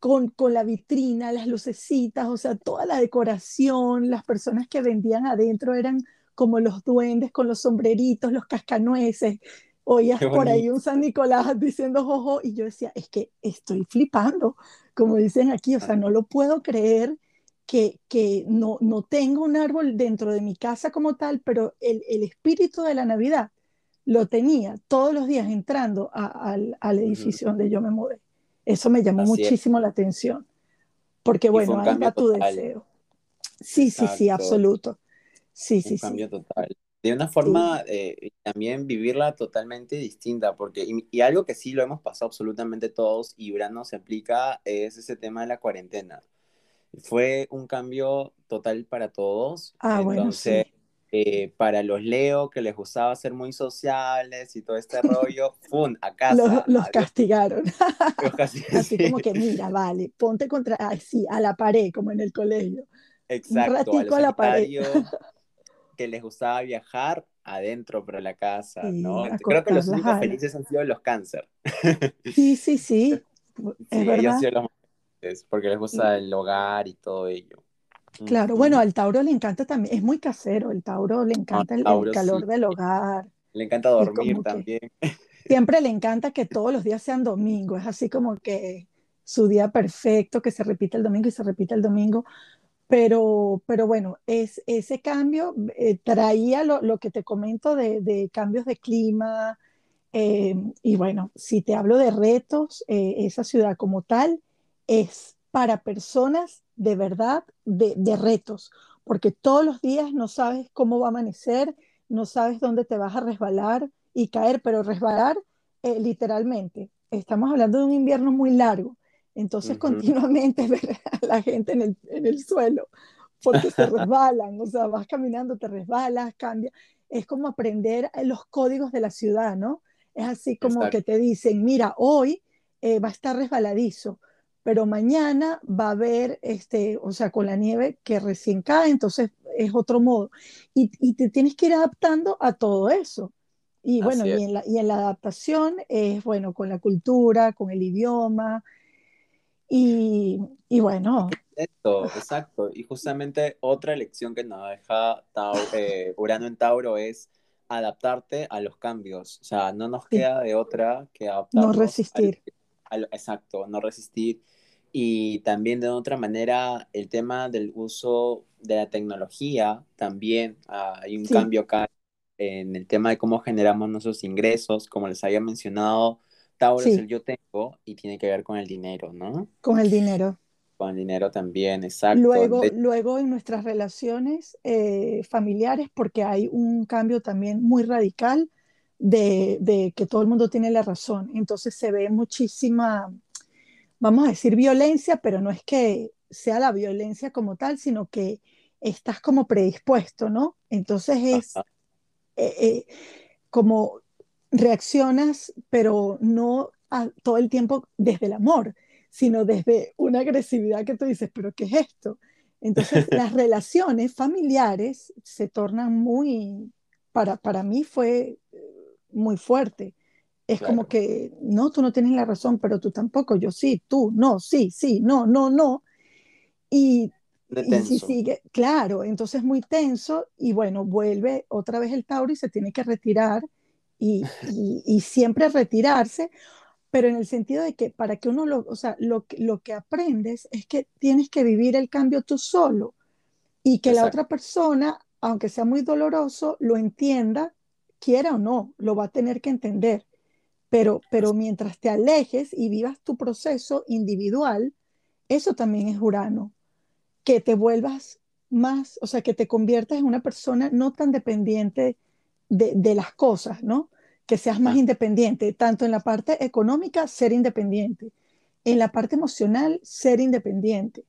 con, con, la vitrina, las lucecitas, o sea, toda la decoración, las personas que vendían adentro eran como los duendes con los sombreritos, los cascanueces. Oías por ahí un San Nicolás diciendo jojo y yo decía, es que estoy flipando, como dicen aquí, o sea, no lo puedo creer que, que no, no tengo un árbol dentro de mi casa como tal, pero el, el espíritu de la Navidad lo tenía todos los días entrando al, al, edificio donde yo me mudé. Eso me llamó muchísimo la atención, porque bueno, ahí va tu deseo. Sí, sí, sí, absoluto. Sí, sí, un cambio total. De una forma eh, también vivirla totalmente distinta, porque, y, algo que sí lo hemos pasado absolutamente todos, y Urano se aplica, es ese tema de la cuarentena. Fue un cambio total para todos. Ah, bueno, sí eh, para los Leo, que les gustaba ser muy sociales y todo este rollo, ¡fum! A casa. Los, los castigaron. Así como que, mira, vale, ponte contra, así, a la pared, como en el colegio. Exacto, Un a, la pared. que les gustaba viajar adentro para la casa, ¿no? Creo que los únicos felices han sido los cáncer. Sí, sí, sí. Es sí, verdad. ellos sido los más felices, porque les gusta el hogar y todo ello. Claro, bueno, al Tauro le encanta también, es muy casero, el Tauro le encanta el, calor del hogar. Le encanta dormir también. Siempre le encanta que todos los días sean domingo, es así como que su día perfecto, que se repite el domingo y se repite el domingo. Pero, pero bueno, es, ese cambio eh, traía lo, lo, que te comento de, de cambios de clima. Eh, y bueno, si te hablo de retos, eh, esa ciudad como tal es para personas de verdad de, de, retos, porque todos los días no sabes cómo va a amanecer, no sabes dónde te vas a resbalar y caer, pero resbalar literalmente. Estamos hablando de un invierno muy largo entonces, continuamente ver a la gente en el, en el suelo, porque se resbalan, o sea, vas caminando, te resbalas, cambia. Es como aprender los códigos de la ciudad, ¿no? Es así como que te dicen, mira, hoy eh, va a estar resbaladizo, pero mañana va a haber, este, o sea, con la nieve que recién cae, entonces es otro modo. Y, y te tienes que ir adaptando a todo eso. Y bueno, y en, la, y en, la, adaptación es, bueno, con la cultura, con el idioma, y, y bueno. Exacto, exacto. Y justamente otra lección que nos deja eh, Urano en Tauro es adaptarte a los cambios. O sea, no nos queda de otra que adaptarnos. No resistir. exacto, no resistir. Y también de otra manera, el tema del uso de la tecnología, también ah, hay un cambio acá en el tema de cómo generamos nuestros ingresos, como les había mencionado, Tauro es el yo tengo y tiene que ver con el dinero, ¿no? Con el dinero. Con el dinero también, exacto. Luego, luego en nuestras relaciones eh, familiares, porque hay un cambio también muy radical de, de, que todo el mundo tiene la razón. Entonces se ve muchísima, vamos a decir, violencia, pero no es que sea la violencia como tal, sino que estás como predispuesto, ¿no? Entonces es eh, eh, como reaccionas, pero no todo el tiempo desde el amor, sino desde una agresividad que tú dices, pero ¿qué es esto? Entonces las relaciones familiares se tornan muy, para, para mí fue eh, muy fuerte. Es como que, no, tú no tienes la razón, pero tú tampoco, yo sí, tú, no, sí, sí, no, no, no. Y, y si sigue, claro, entonces muy tenso y bueno, vuelve otra vez el Tauro y se tiene que retirar y, siempre retirarse, pero en el sentido de que para que uno lo, o sea, lo, lo que aprendes es que tienes que vivir el cambio tú solo y que la otra persona, aunque sea muy doloroso, lo entienda, quiera o no, lo va a tener que entender. Pero, pero mientras te alejes y vivas tu proceso individual, eso también es Urano, que te vuelvas más, o sea, que te conviertas en una persona no tan dependiente de, de las cosas, ¿no? que seas más ah. independiente, tanto en la parte económica, ser independiente, en la parte emocional, ser independiente,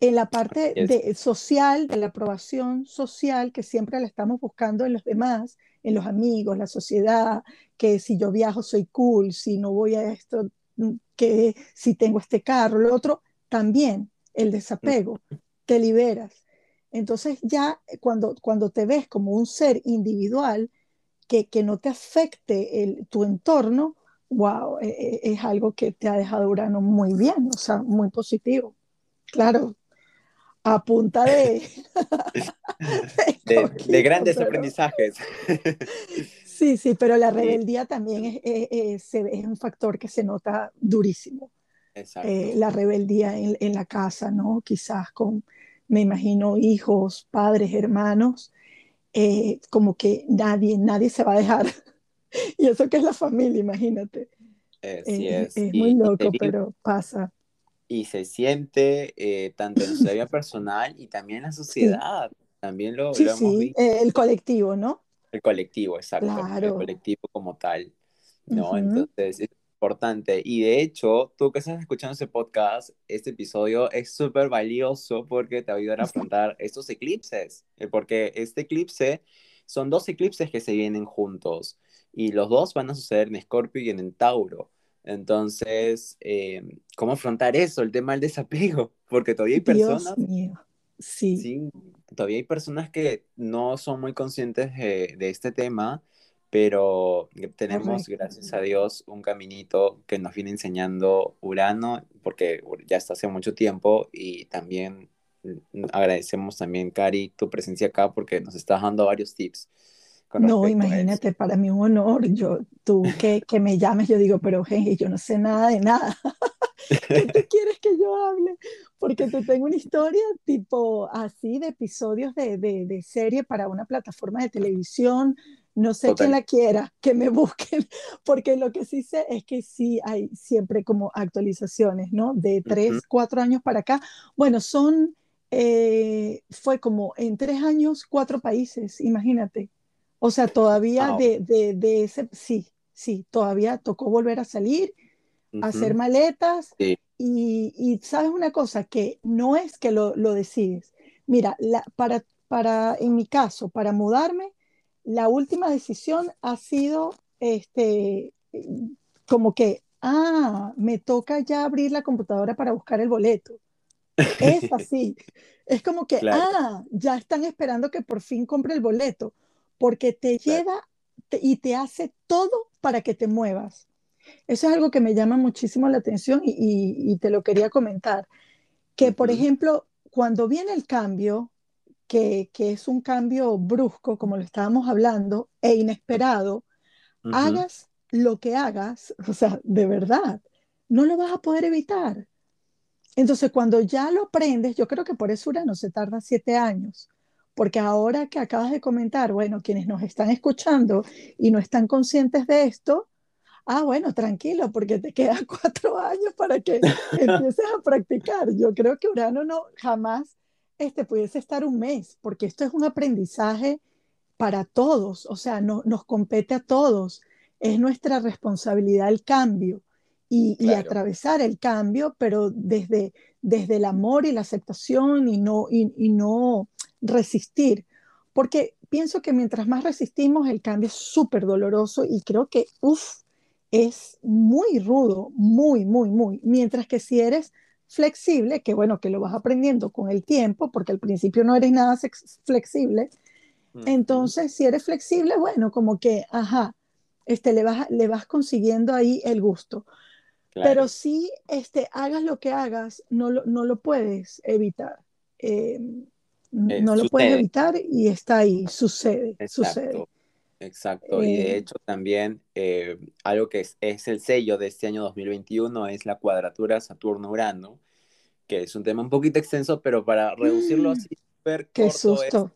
en la parte de, social, de la aprobación social, que siempre la estamos buscando en los demás, en los amigos, la sociedad, que si yo viajo soy cool, si no voy a esto, mm, que si tengo este carro, lo otro, también el desapego, te liberas. Entonces ya cuando, cuando te ves como un ser individual, que, no te afecte el, tu entorno, wow, e, e, es, algo que te ha dejado Urano muy bien, o sea, muy positivo. Claro, a punta de... de, grandes aprendizajes. sí, sí, pero la rebeldía también es, es, es, un factor que se nota durísimo. Eh, la rebeldía en, en, la casa, ¿no? Quizás con, me imagino, hijos, padres, hermanos, eh, como que nadie, nadie se va a dejar. y eso que es la familia, imagínate. Eh, es. es muy loco, pero pasa. Y se siente eh, tanto en su vida personal y también en la sociedad. También lo, sí, hemos visto. el colectivo, ¿no? El colectivo, exacto. El colectivo como tal. ¿no? Entonces, importante. Y de hecho, tú que estás escuchando este podcast, este episodio es súper valioso porque te va a ayudar a afrontar estos eclipses. Eh, porque este eclipse son dos eclipses que se vienen juntos y los dos van a suceder en Escorpio y en Tauro. Entonces, eh, ¿cómo afrontar eso? El tema del desapego. Porque todavía hay personas. Sí. sí. Todavía hay personas que no son muy conscientes de, de este tema pero tenemos, gracias a Dios, un caminito que nos viene enseñando Urano, porque ya está hace mucho tiempo, y también mm, agradecemos también, Cari, tu presencia acá porque nos estás dando varios tips. No, imagínate, para mí un honor. Yo, tú que, que me llames, yo digo, pero Genji, yo no sé nada de nada. ¿Qué tú quieres que yo hable? Porque te tengo una historia tipo así de episodios de, de, de serie para una plataforma de televisión. No sé quién la quiera, que me busquen, porque lo que sí sé es que sí hay siempre como actualizaciones, ¿no? De tres, cuatro años para acá. Bueno, son, eh, fue como en tres años, cuatro países, imagínate. O sea, todavía de, de, de, ese, sí, sí, todavía tocó volver a salir, hacer maletas. Y, y, sabes una cosa, que no es que lo, lo decides. Mira, la, para, para, en mi caso, para mudarme, la última decisión ha sido este, como que, ah, me toca ya abrir la computadora para buscar el boleto. Es así. es como que, ah, ya están esperando que por fin compre el boleto porque te lleva y te hace todo para que te muevas. Eso es algo que me llama muchísimo la atención y, te lo quería comentar. Que, por ejemplo, cuando viene el cambio, que, es un cambio brusco, como lo estábamos hablando, e inesperado, hagas lo que hagas, o sea, de verdad, no lo vas a poder evitar. Entonces, cuando ya lo aprendes, yo creo que por eso no se tarda siete años, porque ahora que acabas de comentar, bueno, quienes nos están escuchando y no están conscientes de esto, ah, bueno, tranquilo, porque te quedan cuatro años para que empieces a practicar. Yo creo que Urano no jamás este, pudiese estar un mes, porque esto es un aprendizaje para todos, o sea, no, nos compete a todos. Es nuestra responsabilidad el cambio y, y atravesar el cambio, pero desde, desde el amor y la aceptación y no, y, y no resistir, porque pienso que mientras más resistimos, el cambio es súper doloroso y creo que, uff, es muy rudo, muy, muy, muy. Mientras que si eres flexible, que bueno, que lo vas aprendiendo con el tiempo, porque al principio no eres nada flexible, entonces si eres flexible, bueno, como que, ajá, este, le, vas, le vas consiguiendo ahí el gusto. Pero si este, hagas lo que hagas, no lo, no lo puedes evitar. Eh, eh, no lo puedes evitar y está ahí, sucede, exacto, sucede. Exacto, y de eh, hecho también eh, algo que es, es, el sello de este año 2021 es la cuadratura Saturno-Urano, que es un tema un poquito extenso, pero para reducirlo así súper ¡Qué susto!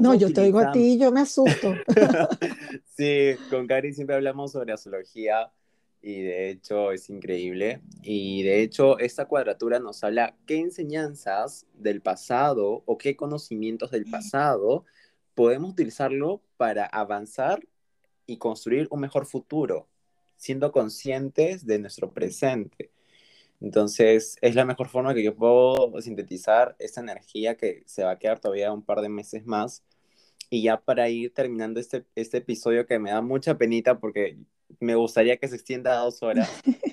no, yo te digo a ti, yo me asusto. sí, con Cari siempre hablamos sobre astrología y de hecho es increíble. Y de hecho esta cuadratura nos habla qué enseñanzas del pasado o qué conocimientos del pasado podemos utilizarlo para avanzar y construir un mejor futuro, siendo conscientes de nuestro presente. Entonces, es la mejor forma que yo puedo sintetizar esta energía que se va a quedar todavía un par de meses más. Y ya para ir terminando este, este episodio que me da mucha penita porque me gustaría que se extienda a dos horas.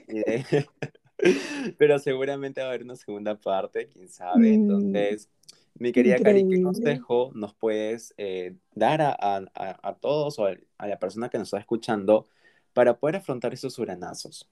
Pero seguramente va a haber una segunda parte, quién sabe. Mm, Entonces, mi querida Cari, ¿qué consejo nos puedes eh, dar a, a, a, todos o a, la persona que nos está escuchando para poder afrontar esos uranazos?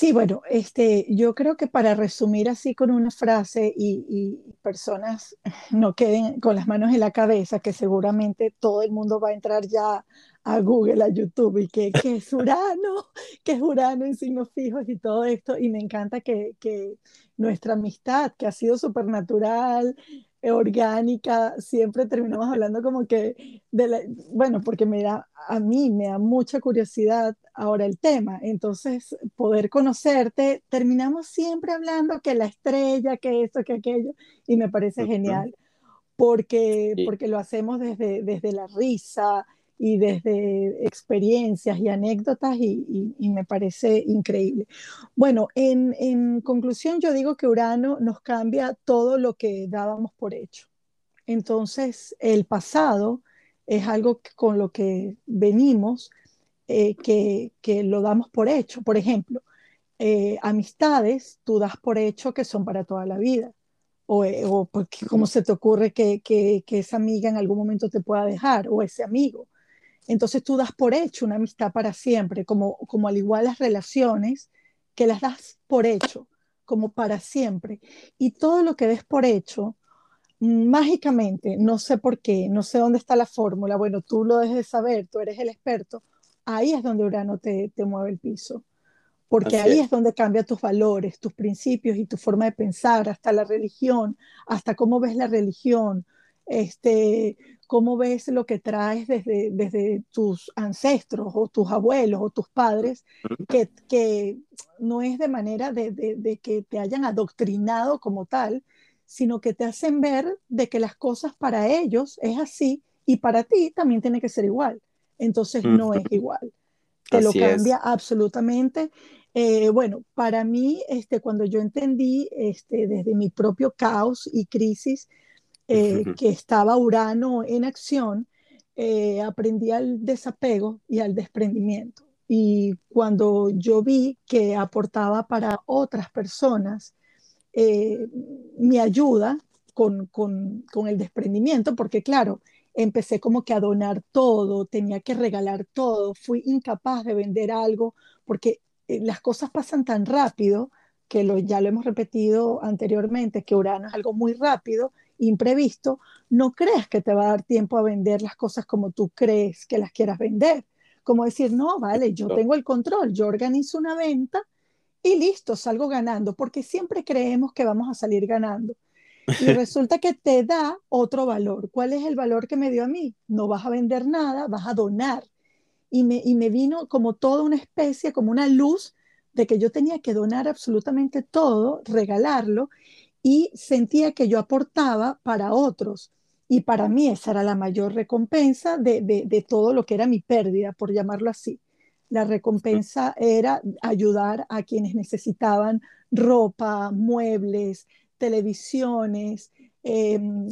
Sí, bueno, este, yo creo que para resumir así con una frase y, personas no queden con las manos en la cabeza, que seguramente todo el mundo va a entrar ya a Google, a YouTube, y que, que es Urano, que es Urano en signos fijos y todo esto, y me encanta que, que nuestra amistad, que ha sido supernatural, orgánica, siempre terminamos hablando como que, de la, bueno, porque me da, a mí me da mucha curiosidad ahora el tema, entonces poder conocerte, terminamos siempre hablando que la estrella, que esto, que aquello, y me parece genial, porque, porque lo hacemos desde, desde la risa y desde experiencias y anécdotas y, y, me parece increíble. Bueno, en, en, conclusión yo digo que Urano nos cambia todo lo que dábamos por hecho. Entonces, el pasado es algo con lo que venimos, eh, que, que, lo damos por hecho. Por ejemplo, eh, amistades, tú das por hecho que son para toda la vida. O, eh, o porque, cómo se te ocurre que, que, que esa amiga en algún momento te pueda dejar, o ese amigo entonces tú das por hecho una amistad para siempre, como, como al igual las relaciones, que las das por hecho, como para siempre. Y todo lo que des por hecho, mágicamente, no sé por qué, no sé dónde está la fórmula, bueno, tú lo debes de saber, tú eres el experto, ahí es donde Urano te, te mueve el piso, porque ahí es. donde cambia tus valores, tus principios y tu forma de pensar, hasta la religión, hasta cómo ves la religión, este, cómo ves lo que traes desde, desde tus ancestros o tus abuelos o tus padres, que, que no es de manera de, de, de, que te hayan adoctrinado como tal, sino que te hacen ver de que las cosas para ellos es así y para ti también tiene que ser igual. Entonces no es igual. Te lo cambia absolutamente. Eh, bueno, para mí, este, cuando yo entendí este, desde mi propio caos y crisis, eh, que estaba Urano en acción, eh, aprendí al desapego y al desprendimiento. Y cuando yo vi que aportaba para otras personas eh, mi ayuda con, con, con, el desprendimiento, porque claro, empecé como que a donar todo, tenía que regalar todo, fui incapaz de vender algo, porque las cosas pasan tan rápido que lo, ya lo hemos repetido anteriormente, que Urano es algo muy rápido imprevisto, no creas que te va a dar tiempo a vender las cosas como tú crees que las quieras vender. Como decir, no, vale, yo tengo el control, yo organizo una venta y listo, salgo ganando, porque siempre creemos que vamos a salir ganando. Y resulta que te da otro valor. ¿Cuál es el valor que me dio a mí? No vas a vender nada, vas a donar. Y me, y me vino como toda una especie, como una luz de que yo tenía que donar absolutamente todo, regalarlo, y sentía que yo aportaba para otros. Y para mí esa era la mayor recompensa de, de, todo lo que era mi pérdida, por llamarlo así. La recompensa era ayudar a quienes necesitaban ropa, muebles, televisiones, em,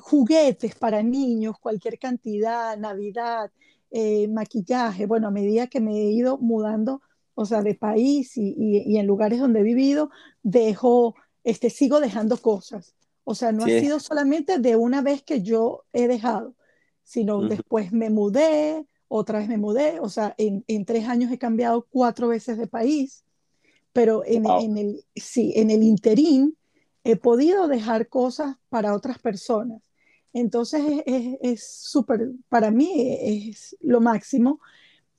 juguetes para niños, cualquier cantidad, Navidad, eh, maquillaje. Bueno, a medida que me he ido mudando, o sea, de país y, y en lugares donde he vivido, dejo este, sigo dejando cosas. O sea, no ha sido solamente de una vez que yo he dejado, sino después me mudé, otra vez me mudé, o sea, en, en, tres años he cambiado cuatro veces de país, pero en, en, el, sí, en el interín he podido dejar cosas para otras personas. Entonces es súper, para mí es lo máximo.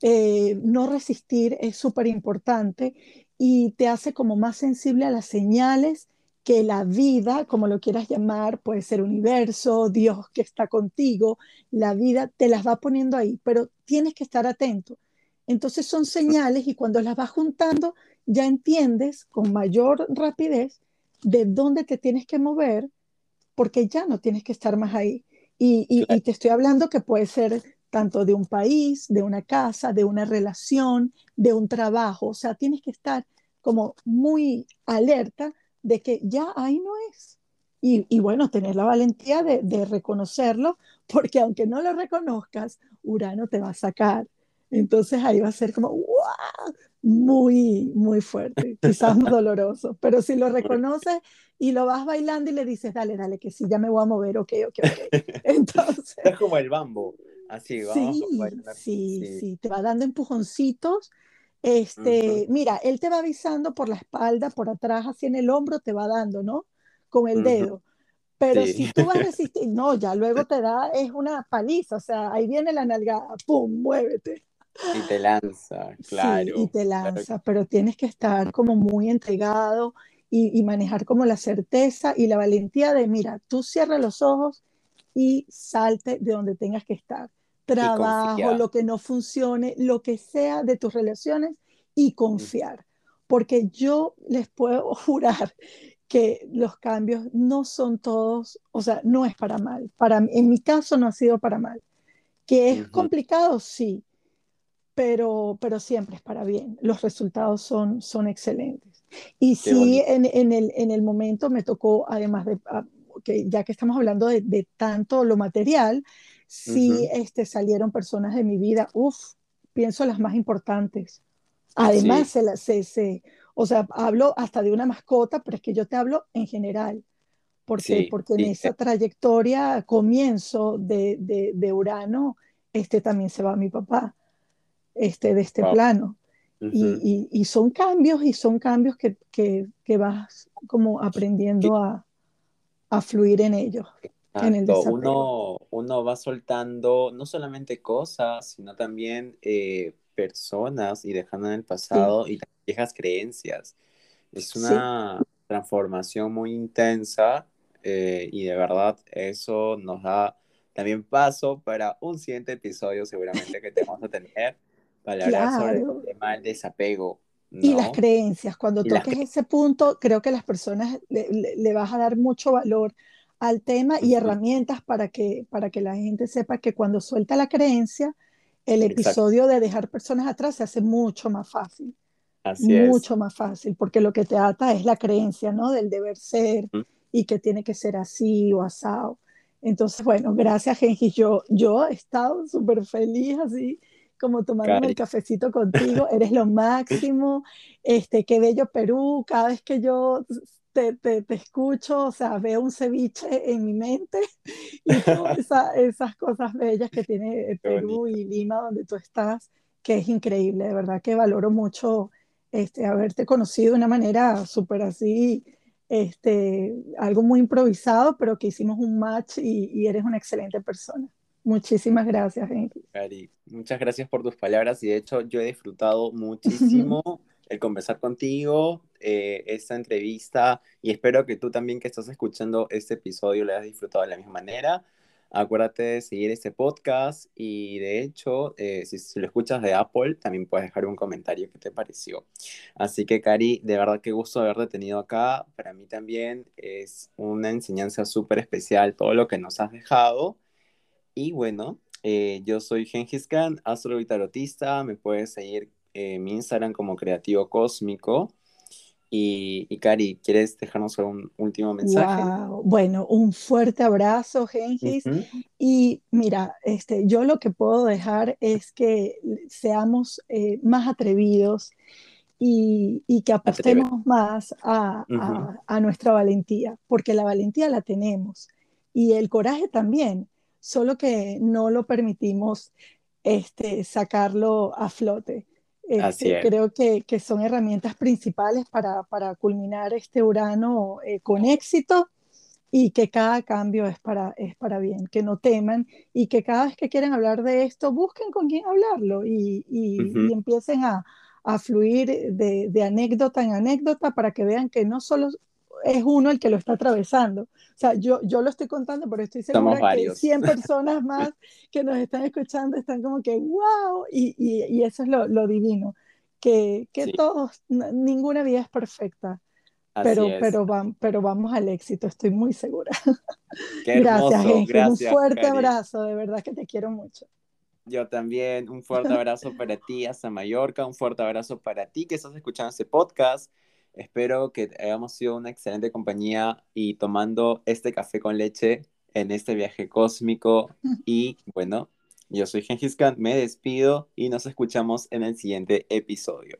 Eh, no resistir es súper importante y te hace como más sensible a las señales que la vida, como lo quieras llamar, puede ser universo, Dios que está contigo, la vida te las va poniendo ahí, pero tienes que estar atento. Entonces son señales y cuando las vas juntando ya entiendes con mayor rapidez de dónde te tienes que mover porque ya no tienes que estar más ahí. Y, y te estoy hablando que puede ser tanto de un país, de una casa, de una relación, de un trabajo. O sea, tienes que estar como muy alerta de que ya ahí no es. Y, y bueno, tener la valentía de, de, reconocerlo, porque aunque no lo reconozcas, Urano te va a sacar. Entonces ahí va a ser como, ¡wow! Muy, muy fuerte, quizás doloroso, pero si lo reconoces y lo vas bailando y le dices, dale, dale, que sí, ya me voy a mover, ok, ok, ok. Entonces... Es como el bambo, así, vamos sí, sí, sí, te va dando empujoncitos este, mira, él te va avisando por la espalda, por atrás, así en el hombro, te va dando, ¿no? Con el dedo. Pero si tú vas a resistir, no, ya luego te da, es una paliza, o sea, ahí viene la nalgada, ¡pum! Muévete. Y te lanza, claro. Sí, y te lanza, pero tienes que estar como muy entregado y, y, manejar como la certeza y la valentía de, mira, tú cierra los ojos y salte de donde tengas que estar trabajo, lo que no funcione, lo que sea de tus relaciones y confiar. Porque yo les puedo jurar que los cambios no son todos, o sea, no es para mal. Para, en mi caso no ha sido para mal. Que es complicado, sí, pero, pero siempre es para bien. Los resultados son, son excelentes. Y sí, en, en, el, en el momento me tocó, además de, ah, que ya que estamos hablando de, de tanto lo material, sí este, salieron personas de mi vida, uff, pienso las más importantes. Además, se, se, o sea, hablo hasta de una mascota, pero es que yo te hablo en general, porque, porque en esa trayectoria, comienzo de, de, de, Urano, este también se va mi papá, este, de este plano. y, y, son cambios y son cambios que, que, que vas como aprendiendo a, a, fluir en ellos. En el uno, uno va soltando no solamente cosas, sino también eh, personas y dejando en el pasado y viejas creencias. Es una transformación muy intensa eh, y de verdad eso nos da también paso para un siguiente episodio seguramente que te vamos a tener para hablar sobre el tema del desapego. Y las creencias, cuando toques ese punto, creo que las personas le, vas a dar mucho valor al tema y herramientas para que, para que la gente sepa que cuando suelta la creencia, el episodio de dejar personas atrás se hace mucho más fácil. Así mucho más fácil, porque lo que te ata es la creencia, ¿no? Del deber ser y que tiene que ser así o asado. Entonces, bueno, gracias, Genji. Yo, yo he estado súper feliz así como tomándome el cafecito contigo, eres lo máximo, este, qué bello Perú, cada vez que yo te, te, te escucho, o sea, veo un ceviche en mi mente y todas esas cosas bellas que tiene Perú y Lima, donde tú estás, que es increíble, de verdad que valoro mucho este, haberte conocido de una manera súper así, este, algo muy improvisado, pero que hicimos un match y, y eres una excelente persona. Muchísimas gracias, Henry. Cari, muchas gracias por tus palabras y de hecho yo he disfrutado muchísimo el conversar contigo, eh, esta entrevista y espero que tú también que estás escuchando este episodio lo hayas disfrutado de la misma manera. Acuérdate de seguir este podcast y de hecho, eh, si, si, lo escuchas de Apple, también puedes dejar un comentario qué te pareció. Así que, Cari, de verdad qué gusto haberte tenido acá. Para mí también es una enseñanza súper especial todo lo que nos has dejado. Y bueno, eh, yo soy Gengis Khan, astro y. Me puedes seguir en mi Instagram como Creativo Cósmico. Y, y, Cari, ¿quieres dejarnos un último mensaje? Bueno, un fuerte abrazo, Gengis. Y mira, este, yo lo que puedo dejar es que seamos eh, más atrevidos y, y que apostemos más a, a, a, nuestra valentía, porque la valentía la tenemos y el coraje también solo que no lo permitimos este, sacarlo a flote. Este, creo que, que, son herramientas principales para, para culminar este Urano eh, con éxito y que cada cambio es para, es para bien, que no teman y que cada vez que quieren hablar de esto, busquen con quién hablarlo y, y, empiecen a, a fluir de, de, anécdota en anécdota para que vean que no solo es uno el que lo está atravesando. O sea, yo, yo lo estoy contando, pero estoy segura que 100 personas más que nos están escuchando están como que, wow, y, y, y eso es lo, lo, divino, que, que todos, ninguna vida es perfecta. pero, pero, pero vamos al éxito, estoy muy segura. gracias, Un fuerte abrazo, de verdad que te quiero mucho. Yo también, un fuerte abrazo para ti hasta Mallorca, un fuerte abrazo para ti que estás escuchando este podcast. Espero que hayamos sido una excelente compañía y tomando este café con leche en este viaje cósmico. Y bueno, yo soy Gengis Khan, me despido y nos escuchamos en el siguiente episodio.